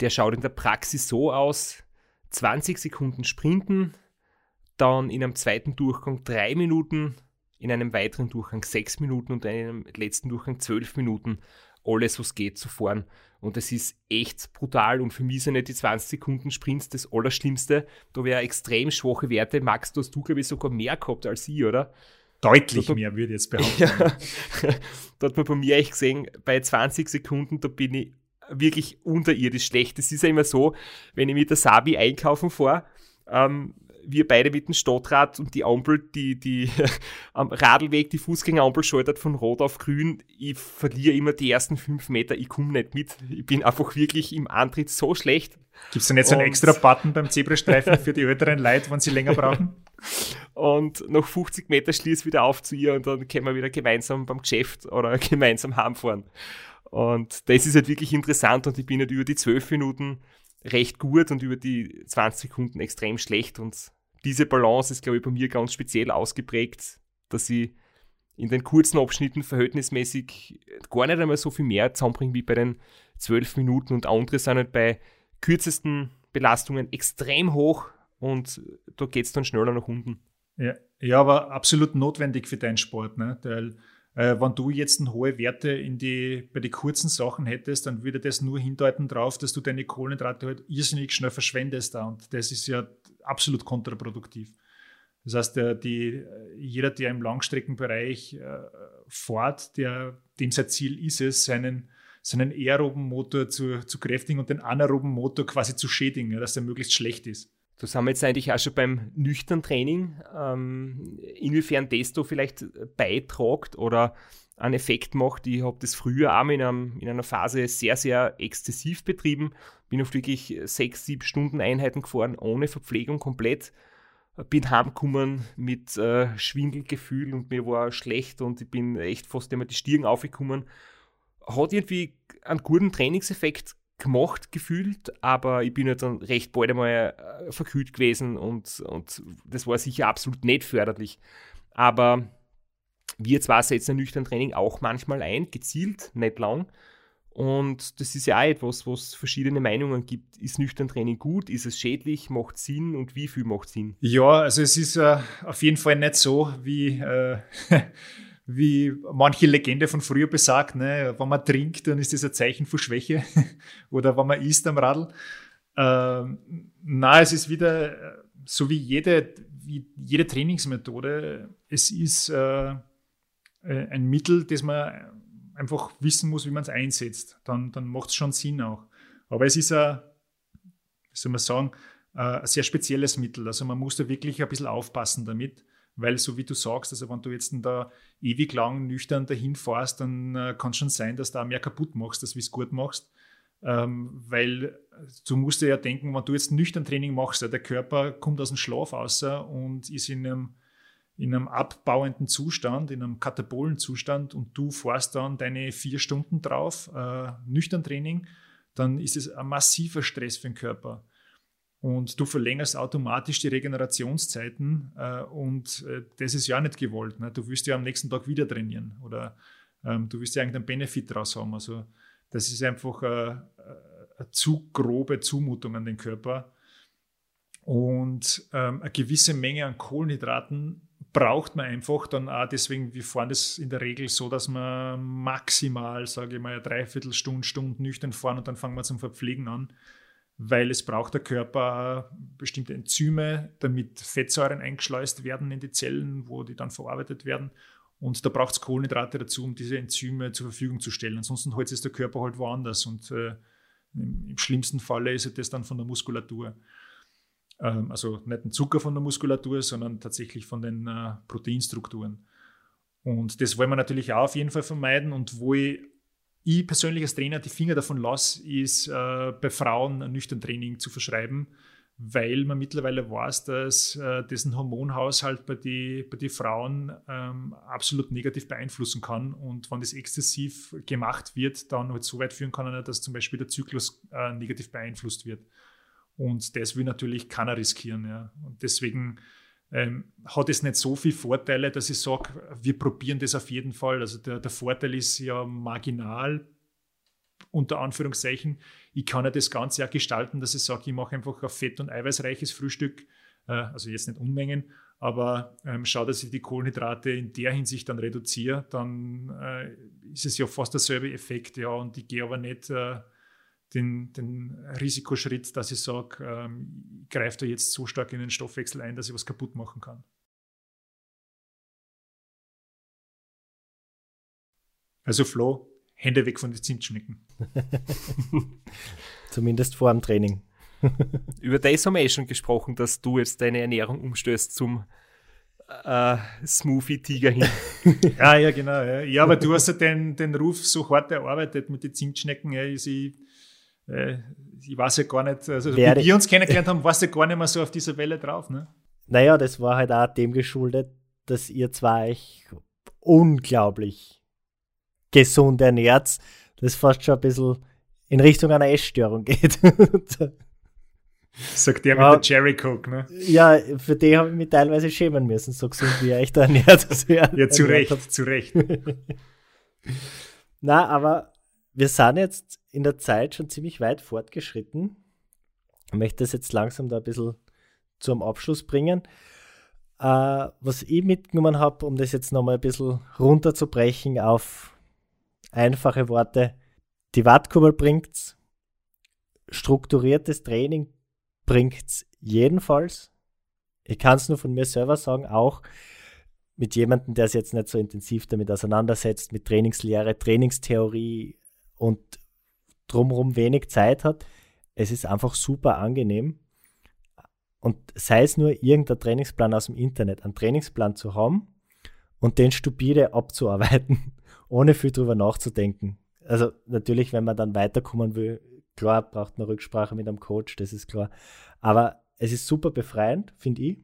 der schaut in der Praxis so aus: 20 Sekunden sprinten, dann in einem zweiten Durchgang drei Minuten, in einem weiteren Durchgang sechs Minuten und in einem letzten Durchgang zwölf Minuten alles, was geht, zu fahren. Und das ist echt brutal. Und für mich sind nicht die 20 Sekunden Sprints das Allerschlimmste. Da wäre extrem schwache Werte. Max, du hast du, glaube ich, sogar mehr gehabt als ich, oder? Deutlich da, mehr, würde ich jetzt behaupten. Ja, da hat man bei mir echt gesehen, bei 20 Sekunden, da bin ich wirklich unterirdisch schlecht. Es ist ja immer so, wenn ich mit der Sabi einkaufen fahre, ähm, wir beide mit dem Stadtrad und die Ampel, die, die am Radlweg, die Fußgängerampel schaltet von Rot auf Grün. Ich verliere immer die ersten fünf Meter, ich komme nicht mit. Ich bin einfach wirklich im Antritt so schlecht. Gibt es da nicht so einen extra Button beim Zebrastreifen für die älteren Leute, wenn sie länger brauchen? und nach 50 Meter schließe ich wieder auf zu ihr und dann können wir wieder gemeinsam beim Geschäft oder gemeinsam heimfahren. Und das ist halt wirklich interessant und ich bin halt über die zwölf Minuten recht gut und über die 20 Sekunden extrem schlecht und diese Balance ist, glaube ich, bei mir ganz speziell ausgeprägt, dass ich in den kurzen Abschnitten verhältnismäßig gar nicht einmal so viel mehr zusammenbringe wie bei den zwölf Minuten und andere sind halt bei kürzesten Belastungen extrem hoch und da geht es dann schneller nach unten. Ja, ja, aber absolut notwendig für deinen Sport, ne? Weil äh, wenn du jetzt hohe Werte in die, bei den kurzen Sachen hättest, dann würde das nur hindeuten darauf, dass du deine Kohlenhydrate halt irrsinnig schnell verschwendest da. Und das ist ja absolut kontraproduktiv. Das heißt, der, die, jeder, der im Langstreckenbereich äh, fährt, der, dem sein Ziel ist es, seinen, seinen aeroben Motor zu, zu kräftigen und den anaeroben Motor quasi zu schädigen, dass der möglichst schlecht ist. Da sind wir jetzt eigentlich auch schon beim nüchtern Training. Ähm, inwiefern das da vielleicht beitragt oder einen Effekt macht. Ich habe das früher auch in, einem, in, einer Phase sehr, sehr exzessiv betrieben. Bin auf wirklich sechs, sieben Stunden Einheiten gefahren, ohne Verpflegung komplett. Bin heimgekommen mit äh, Schwindelgefühl und mir war schlecht und ich bin echt fast immer die Stirn aufgekommen. Hat irgendwie einen guten Trainingseffekt gemacht gefühlt, aber ich bin halt dann recht bald einmal äh, verkühlt gewesen und, und das war sicher absolut nicht förderlich. Aber wir zwar setzen nüchtern Training auch manchmal ein, gezielt, nicht lang. Und das ist ja auch etwas, was verschiedene Meinungen gibt. Ist nüchtern Training gut? Ist es schädlich? Macht Sinn? Und wie viel macht Sinn? Ja, also es ist äh, auf jeden Fall nicht so, wie äh, wie manche Legende von früher besagt, ne, wenn man trinkt, dann ist das ein Zeichen von Schwäche oder wenn man isst am Radl. Ähm, na, es ist wieder äh, so wie jede, wie jede Trainingsmethode. Es ist äh, äh, ein Mittel, das man einfach wissen muss, wie man es einsetzt. Dann, dann macht es schon Sinn auch. Aber es ist ein, wie soll man sagen, äh, ein sehr spezielles Mittel. Also man muss da wirklich ein bisschen aufpassen damit weil so wie du sagst, also wenn du jetzt da ewig lang nüchtern dahin fährst, dann äh, kann es schon sein, dass du auch mehr kaputt machst, als wie es gut machst. Ähm, weil du musst dir ja denken, wenn du jetzt nüchtern Training machst, der Körper kommt aus dem Schlaf raus und ist in einem, in einem abbauenden Zustand, in einem katabolen Zustand und du fährst dann deine vier Stunden drauf, äh, nüchtern Training, dann ist es ein massiver Stress für den Körper. Und du verlängerst automatisch die Regenerationszeiten äh, und äh, das ist ja nicht gewollt. Ne? Du wirst ja am nächsten Tag wieder trainieren oder ähm, du wirst ja irgendeinen Benefit daraus haben. Also das ist einfach äh, äh, eine zu grobe Zumutung an den Körper. Und ähm, eine gewisse Menge an Kohlenhydraten braucht man einfach dann auch, deswegen, wir fahren das in der Regel so, dass man maximal, sage ich mal, eine Dreiviertelstunde, Stunde nüchtern fahren und dann fangen wir zum Verpflegen an weil es braucht der Körper bestimmte Enzyme, damit Fettsäuren eingeschleust werden in die Zellen, wo die dann verarbeitet werden. Und da braucht es Kohlenhydrate dazu, um diese Enzyme zur Verfügung zu stellen. Ansonsten holt es der Körper halt woanders. Und äh, im, im, schlimmsten Falle ist das dann von der Muskulatur. Ähm, also nicht ein Zucker von der Muskulatur, sondern tatsächlich von den äh, Proteinstrukturen. Und das wollen wir natürlich auch auf jeden Fall vermeiden. Und wo ich ich persönlich als Trainer die Finger davon lasse, ist äh, bei Frauen ein nüchtern Training zu verschreiben, weil man mittlerweile weiß, dass äh, dessen Hormonhaushalt bei den bei die Frauen ähm, absolut negativ beeinflussen kann. Und wenn das exzessiv gemacht wird, dann halt so weit führen kann, dass zum Beispiel der Zyklus äh, negativ beeinflusst wird. Und das will natürlich keiner riskieren. Ja. Und deswegen ähm, hat es nicht so viele Vorteile, dass ich sage, wir probieren das auf jeden Fall. Also der, der Vorteil ist ja marginal, unter Anführungszeichen. Ich kann ja das Ganze ja gestalten, dass ich sage, ich mache einfach ein fett- und eiweißreiches Frühstück, äh, also jetzt nicht Unmengen, aber ähm, schau, dass ich die Kohlenhydrate in der Hinsicht dann reduziere, dann äh, ist es ja fast derselbe Effekt, ja, und ich gehe aber nicht äh, den, den Risikoschritt, dass ich sage, ähm, ich greife da jetzt so stark in den Stoffwechsel ein, dass ich was kaputt machen kann. Also Flo, Hände weg von den Zimtschnecken. Zumindest vor dem Training. Über das haben wir eh schon gesprochen, dass du jetzt deine Ernährung umstößt zum äh, Smoothie-Tiger hin. ja, ja, genau. Ja. ja, aber du hast ja den, den Ruf so hart erarbeitet mit den Zimtschnecken. Ja, ich, äh, ich weiß ja gar nicht, also wie wir uns kennengelernt haben, warst du ja gar nicht mehr so auf dieser Welle drauf. Ne? Naja, das war halt auch dem geschuldet, dass ihr zwei euch unglaublich gesund ernährt, das fast schon ein bisschen in Richtung einer Essstörung geht. Sagt der mit ja, der Cherry Coke, ne? Ja, für die habe ich mich teilweise schämen müssen, so gesund wie er echt ernährt. Also ja, zu Recht, hat. zu Recht. Na, aber wir sind jetzt in der Zeit schon ziemlich weit fortgeschritten. Ich möchte das jetzt langsam da ein bisschen zum Abschluss bringen. Uh, was ich mitgenommen habe, um das jetzt nochmal ein bisschen runterzubrechen auf einfache Worte. Die Wattkurbel bringt's, strukturiertes Training bringt's jedenfalls. Ich kann es nur von mir selber sagen, auch mit jemandem, der sich jetzt nicht so intensiv damit auseinandersetzt, mit Trainingslehre, Trainingstheorie und drumherum wenig Zeit hat. Es ist einfach super angenehm. Und sei es nur irgendein Trainingsplan aus dem Internet, einen Trainingsplan zu haben und den stupide abzuarbeiten, ohne viel drüber nachzudenken. Also natürlich, wenn man dann weiterkommen will, klar braucht man Rücksprache mit einem Coach, das ist klar. Aber es ist super befreiend, finde ich.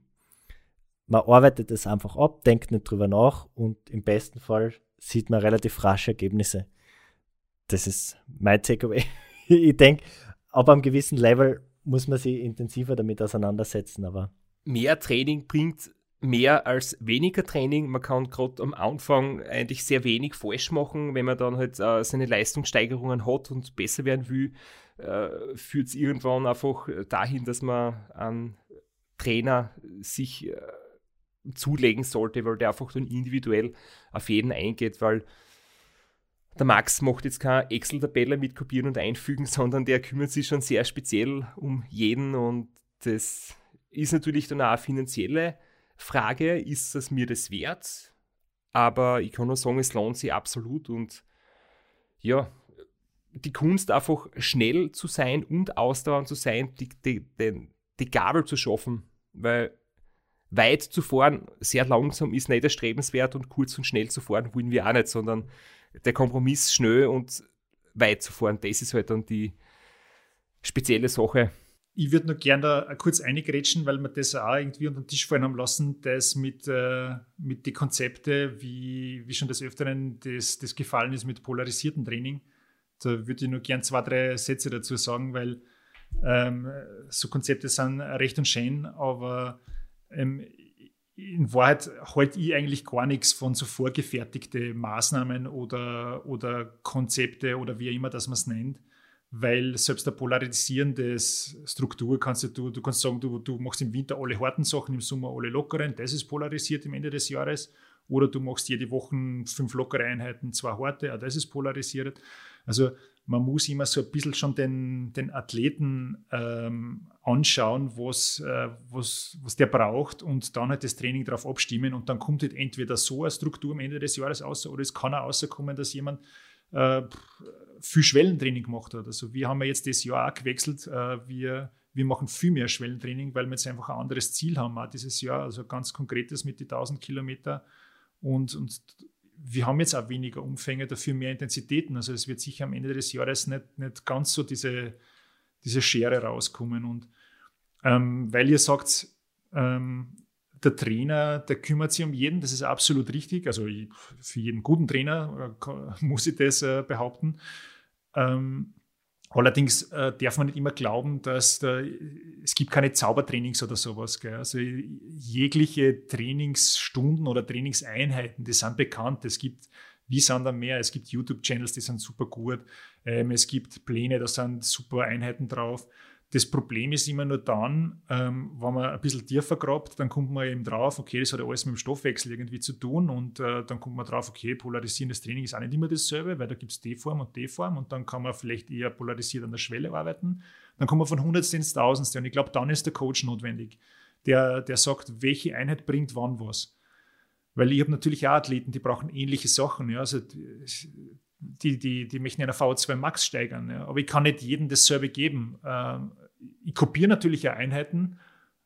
Man arbeitet es einfach ab, denkt nicht drüber nach und im besten Fall sieht man relativ rasche Ergebnisse. Das ist mein Takeaway. ich denke, ab einem gewissen Level muss man sich intensiver damit auseinandersetzen, aber. Mehr Training bringt mehr als weniger Training. Man kann gerade am Anfang eigentlich sehr wenig falsch machen, wenn man dann halt äh, seine Leistungssteigerungen hat und besser werden will, äh, führt es irgendwann einfach dahin, dass man einen Trainer sich äh, zulegen sollte, weil der einfach dann individuell auf jeden eingeht, weil der Max macht jetzt keine Excel-Tabelle mit kopieren und einfügen, sondern der kümmert sich schon sehr speziell um jeden und das ist natürlich dann auch eine finanzielle Frage, ist es mir das wert? Aber ich kann nur sagen, es lohnt sich absolut und ja, die Kunst einfach schnell zu sein und ausdauernd zu sein, die, die, die, die Gabel zu schaffen, weil weit zu fahren, sehr langsam ist nicht erstrebenswert und kurz und schnell zu fahren wollen wir auch nicht, sondern der Kompromiss schnell und weit zu fahren, das ist halt dann die spezielle Sache. Ich würde noch gerne da kurz eingrätschen, weil wir das auch irgendwie unter den Tisch fallen haben lassen, das mit, äh, mit den Konzepten, wie, wie schon des Öfteren das, das gefallen ist mit polarisiertem Training. Da würde ich nur gerne zwei, drei Sätze dazu sagen, weil ähm, so Konzepte sind recht und schön, aber ähm, in Wahrheit halte ich eigentlich gar nichts von so vorgefertigten Maßnahmen oder, oder Konzepte oder wie immer das man es nennt, weil selbst eine polarisierende Struktur kannst du, du kannst sagen, du, du machst im Winter alle harten Sachen, im Sommer alle lockeren, das ist polarisiert im Ende des Jahres, oder du machst jede Woche fünf lockere Einheiten, zwei harte, auch das ist polarisiert. Also man muss immer so ein bisschen schon den, den Athleten ähm, anschauen, was, äh, was, was der braucht und dann halt das Training darauf abstimmen und dann kommt halt entweder so eine Struktur am Ende des Jahres raus oder es kann auch rauskommen, dass jemand äh, viel Schwellentraining gemacht hat. Also wir haben ja jetzt das Jahr auch gewechselt. Äh, wir, wir machen viel mehr Schwellentraining, weil wir jetzt einfach ein anderes Ziel haben auch dieses Jahr, also ganz konkretes mit den 1000 Kilometer und, und wir haben jetzt auch weniger Umfänge, dafür mehr Intensitäten. Also es wird sicher am Ende des Jahres nicht, nicht ganz so diese, diese Schere rauskommen. Und ähm, weil ihr sagt, ähm, der Trainer, der kümmert sich um jeden, das ist absolut richtig. Also für jeden guten Trainer äh, muss ich das äh, behaupten. Ähm, Allerdings äh, darf man nicht immer glauben, dass da, es gibt keine Zaubertrainings oder sowas. Gell? Also jegliche Trainingsstunden oder Trainingseinheiten, die sind bekannt. Es gibt wie sind da mehr? Es gibt YouTube-Channels, die sind super gut. Ähm, es gibt Pläne, da sind super Einheiten drauf. Das Problem ist immer nur dann, ähm, wenn man ein bisschen tiefer grabt, dann kommt man eben drauf, okay, das hat ja alles mit dem Stoffwechsel irgendwie zu tun und äh, dann kommt man drauf, okay, polarisierendes Training ist auch nicht immer dasselbe, weil da gibt es D-Form und D-Form und dann kann man vielleicht eher polarisiert an der Schwelle arbeiten. Dann kommt man von Hundertste ins Tausendste und ich glaube, dann ist der Coach notwendig, der, der sagt, welche Einheit bringt wann was. Weil ich habe natürlich auch Athleten, die brauchen ähnliche Sachen. Ja. Also die, die, die möchten eine V2 Max steigern. Ja. Aber ich kann nicht jedem dasselbe geben. Ähm, ich kopiere natürlich Einheiten,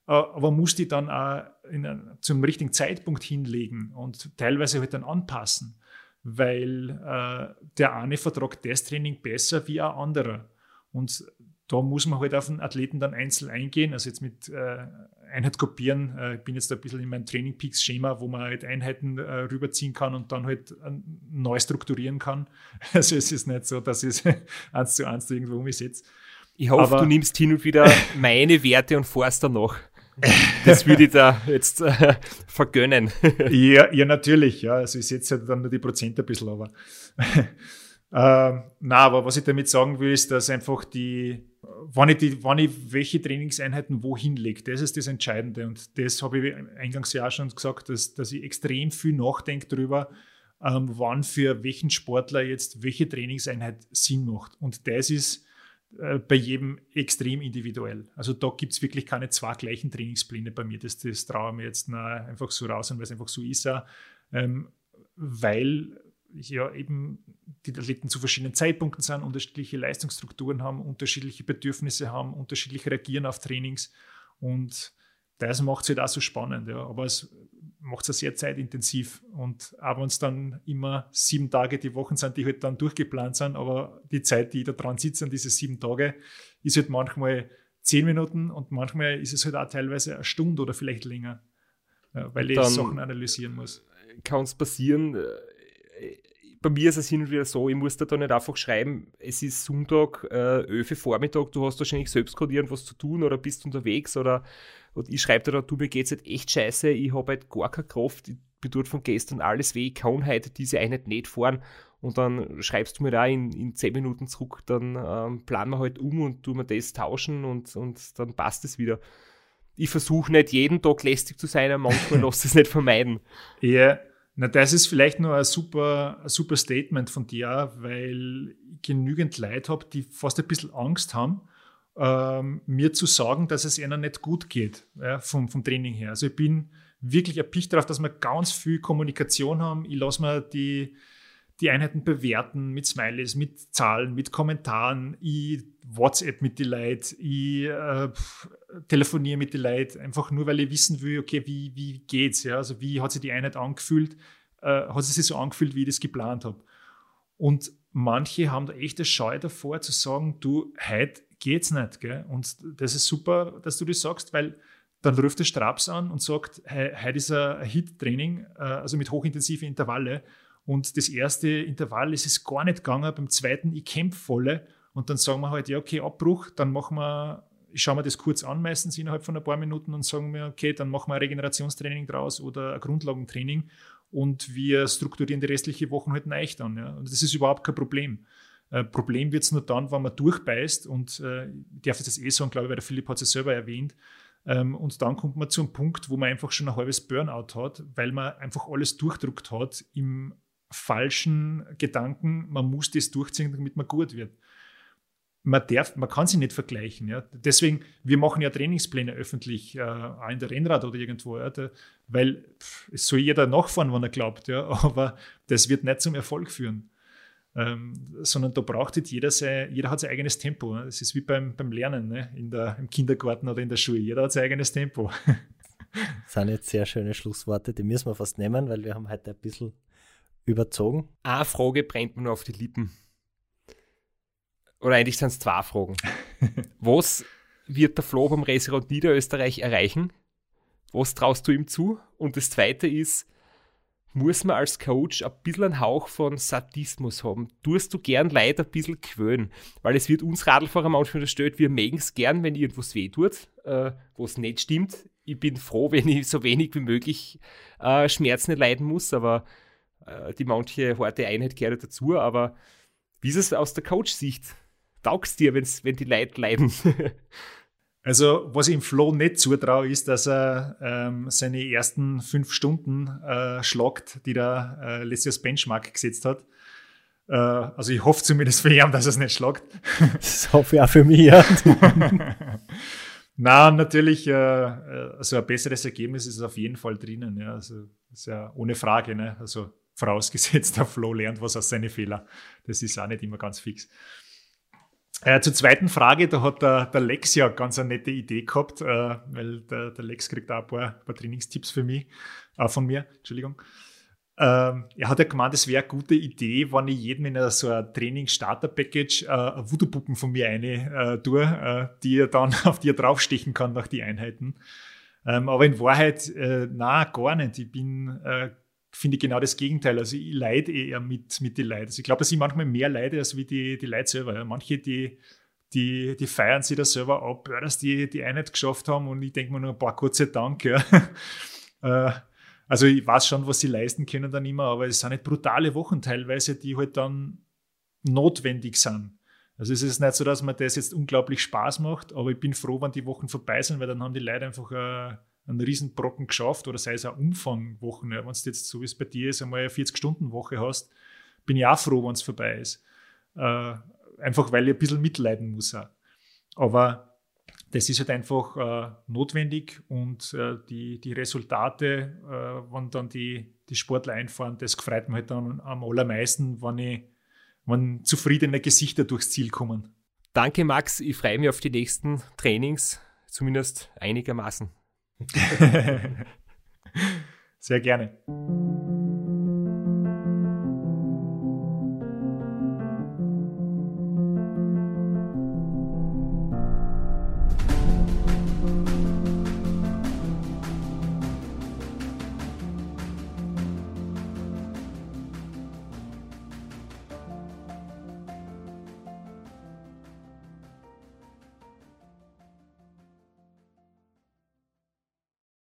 äh, aber muss die dann auch in, zum richtigen Zeitpunkt hinlegen und teilweise halt dann anpassen, weil äh, der eine vertragt das Training besser wie ein anderer. Und da muss man halt auf den Athleten dann einzeln eingehen. Also jetzt mit äh, Einheit kopieren, äh, ich bin jetzt ein bisschen in meinem Training Peaks Schema, wo man halt Einheiten äh, rüberziehen kann und dann halt äh, neu strukturieren kann. Also es ist nicht so, dass ich es eins zu eins irgendwo umsetze. Ich hoffe, Aber- du nimmst hin und wieder meine Werte und forst danach. Das würde ich da jetzt äh, vergönnen. Ja, ja, natürlich, ja. Also ich setze halt dann nur die Prozent ein bisschen, aber. ähm, na, aber was ich damit sagen will, ist, dass einfach die, wann ich, die, wann ich welche Trainingseinheiten wohin lege, das ist das Entscheidende. Und das habe ich eingangs ja auch schon gesagt, dass, dass ich extrem viel nachdenke darüber, ähm, wann für welchen Sportler jetzt welche Trainingseinheit Sinn macht. Und das ist bei jedem extrem individuell. Also da gibt es wirklich keine zwei gleichen Trainingspläne bei mir. Das, das traue ich mir jetzt einfach so raus, weil es einfach so ist, ähm, weil ja eben die Athleten zu verschiedenen Zeitpunkten sind, unterschiedliche Leistungsstrukturen haben, unterschiedliche Bedürfnisse haben, unterschiedlich reagieren auf Trainings und das macht es halt auch so spannend. Ja. Aber es macht es sehr zeitintensiv und auch wenn es dann immer sieben Tage die Wochen sind, die halt dann durchgeplant sind, aber die Zeit, die ich da dran sitze, an diese sieben Tage, ist halt manchmal zehn Minuten und manchmal ist es halt auch teilweise eine Stunde oder vielleicht länger, weil ich Sachen analysieren muss. Kann es passieren. Bei mir ist es hin und wieder so, ich muss da, nicht einfach schreiben, es ist Sonntag, äh, 11 Uhr Vormittag, du hast wahrscheinlich selbst gerade irgendwas zu tun oder bist unterwegs oder und ich schreibe da, du, mir geht's halt echt scheiße, ich habe halt gar keine Kraft, ich bin dort von gestern alles weh, ich kann heute diese Einheit nicht fahren und dann schreibst du mir da in, in 10 Minuten zurück, dann ähm, planen wir halt um und tun wir das tauschen und, und dann passt es wieder. Ich versuche nicht jeden Tag lästig zu sein, aber manchmal lass es nicht vermeiden. Ja, na, das ist vielleicht nur ein super, ein super Statement von dir, weil ich genügend Leute habe, die fast ein bisschen Angst haben, ähm, mir zu sagen, dass es ihnen nicht gut geht, ja, vom, vom Training her. Also ich bin wirklich erpicht darauf, dass wir ganz viel Kommunikation haben. Ich lasse mir die, die Einheiten bewerten mit Smileys, mit Zahlen, mit Kommentaren. Ich WhatsApp mit den Leuten, ich äh, telefoniere mit den Leuten, einfach nur, weil ich wissen will, okay, wie, wie geht's? Ja? Also wie hat sich die Einheit angefühlt? Äh, hat sie sich so angefühlt, wie ich das geplant habe? Und manche haben da echt eine Scheu davor zu sagen, du, heute geht's nicht. Gell? Und das ist super, dass du das sagst, weil dann ruft der Straps an und sagt, heute ist ein Hit-Training, äh, also mit hochintensiven Intervalle. Und das erste Intervall ist es gar nicht gegangen, beim zweiten, ich kämpfe volle. Und dann sagen wir halt, ja, okay, Abbruch, dann machen wir, ich schaue mir das kurz an, meistens innerhalb von ein paar Minuten und sagen wir, okay, dann machen wir ein Regenerationstraining draus oder ein Grundlagentraining und wir strukturieren die restliche Woche halt neu dann. Ja. Und das ist überhaupt kein Problem. Äh, Problem wird es nur dann, wenn man durchbeißt und äh, ich darf das eh sagen, glaube ich, weil der Philipp hat es ja selber erwähnt. Ähm, und dann kommt man zu einem Punkt, wo man einfach schon ein halbes Burnout hat, weil man einfach alles durchdruckt hat im falschen Gedanken, man muss das durchziehen, damit man gut wird. Man, darf, man kann sie nicht vergleichen. Ja. Deswegen, wir machen ja Trainingspläne öffentlich, äh, auch in der Rennrad oder irgendwo, ja, da, weil es soll jeder nachfahren, wenn er glaubt, ja, aber das wird nicht zum Erfolg führen. Ähm, sondern da braucht jeder, sein, jeder hat sein eigenes Tempo. Ne? Das ist wie beim, beim Lernen ne? in der, im Kindergarten oder in der Schule. Jeder hat sein eigenes Tempo. Das sind jetzt sehr schöne Schlussworte, die müssen wir fast nehmen, weil wir haben heute ein bisschen überzogen. Eine Frage brennt mir nur auf die Lippen. Oder eigentlich sind es zwei Fragen. Was wird der Flo beim Restaurant Niederösterreich erreichen? Was traust du ihm zu? Und das zweite ist, muss man als Coach ein bisschen einen Hauch von Sadismus haben? Tust du gern Leute ein bisschen quälen? Weil es wird uns Radlfahrer manchmal unterstellt, wir mögen es gern, wenn irgendwas weh tut, äh, was nicht stimmt. Ich bin froh, wenn ich so wenig wie möglich äh, Schmerzen leiden muss, aber die manche harte Einheit gehört dazu. Aber wie ist es aus der Coach-Sicht? Taugst dir, wenn's, wenn die Leute leiden? Also, was ich im Flo nicht zutraue, ist, dass er ähm, seine ersten fünf Stunden äh, schlagt, die er äh, letztes Jahr als Benchmark gesetzt hat. Äh, also, ich hoffe zumindest für ihn, dass er es nicht schlagt. Das hoffe ich auch für mich. Ja. Na, natürlich, äh, also ein besseres Ergebnis ist auf jeden Fall drinnen. Ja. Also, ist ja ohne Frage. Ne? Also, vorausgesetzt, der Flo lernt was aus seinen Fehlern. Das ist auch nicht immer ganz fix. Äh, zur zweiten Frage, da hat der, der Lex ja ganz eine nette Idee gehabt, äh, weil der, der, Lex kriegt auch ein paar, ein paar Trainingstipps für mich, äh, von mir, Entschuldigung. Ähm, er hat ja gemeint, es wäre eine gute Idee, wenn ich jedem in so ein Training-Starter-Package äh, Voodoo-Puppen von mir eine äh, tue, äh, die er dann auf die er draufstechen kann nach die Einheiten. Ähm, aber in Wahrheit, äh, na gar nicht. Ich bin, finde genau das Gegenteil. Also ich leide eher mit, mit den Leuten. Also ich glaube, dass ich manchmal mehr leide, als wie die, die Leute selber. Ja. Manche, die, die, die feiern sich da selber ab, dass die die Einheit geschafft haben und ich denke mir nur, ein paar kurze Dank. Ja. äh, also ich weiß schon, was sie leisten können dann immer, aber es sind nicht brutale Wochen teilweise, die halt dann notwendig sind. Also es ist nicht so, dass mir das jetzt unglaublich Spaß macht, aber ich bin froh, wenn die Wochen vorbei sind, weil dann haben die Leute einfach äh, einen riesen Brocken geschafft oder sei es eine Umfangwochen. Ja. Wenn du jetzt, so wie es bei dir ist, einmal eine 40-Stunden-Woche hast, bin ich auch froh, wenn es vorbei ist. Äh, einfach weil ich ein bisschen mitleiden muss. Auch. Aber das ist halt einfach äh, notwendig und äh, die, die Resultate, äh, wenn dann die, die Sportler einfahren, das gefreut mich halt dann am allermeisten, wenn, ich, wenn zufriedene Gesichter durchs Ziel kommen. Danke, Max. Ich freue mich auf die nächsten Trainings, zumindest einigermaßen. Sehr gerne.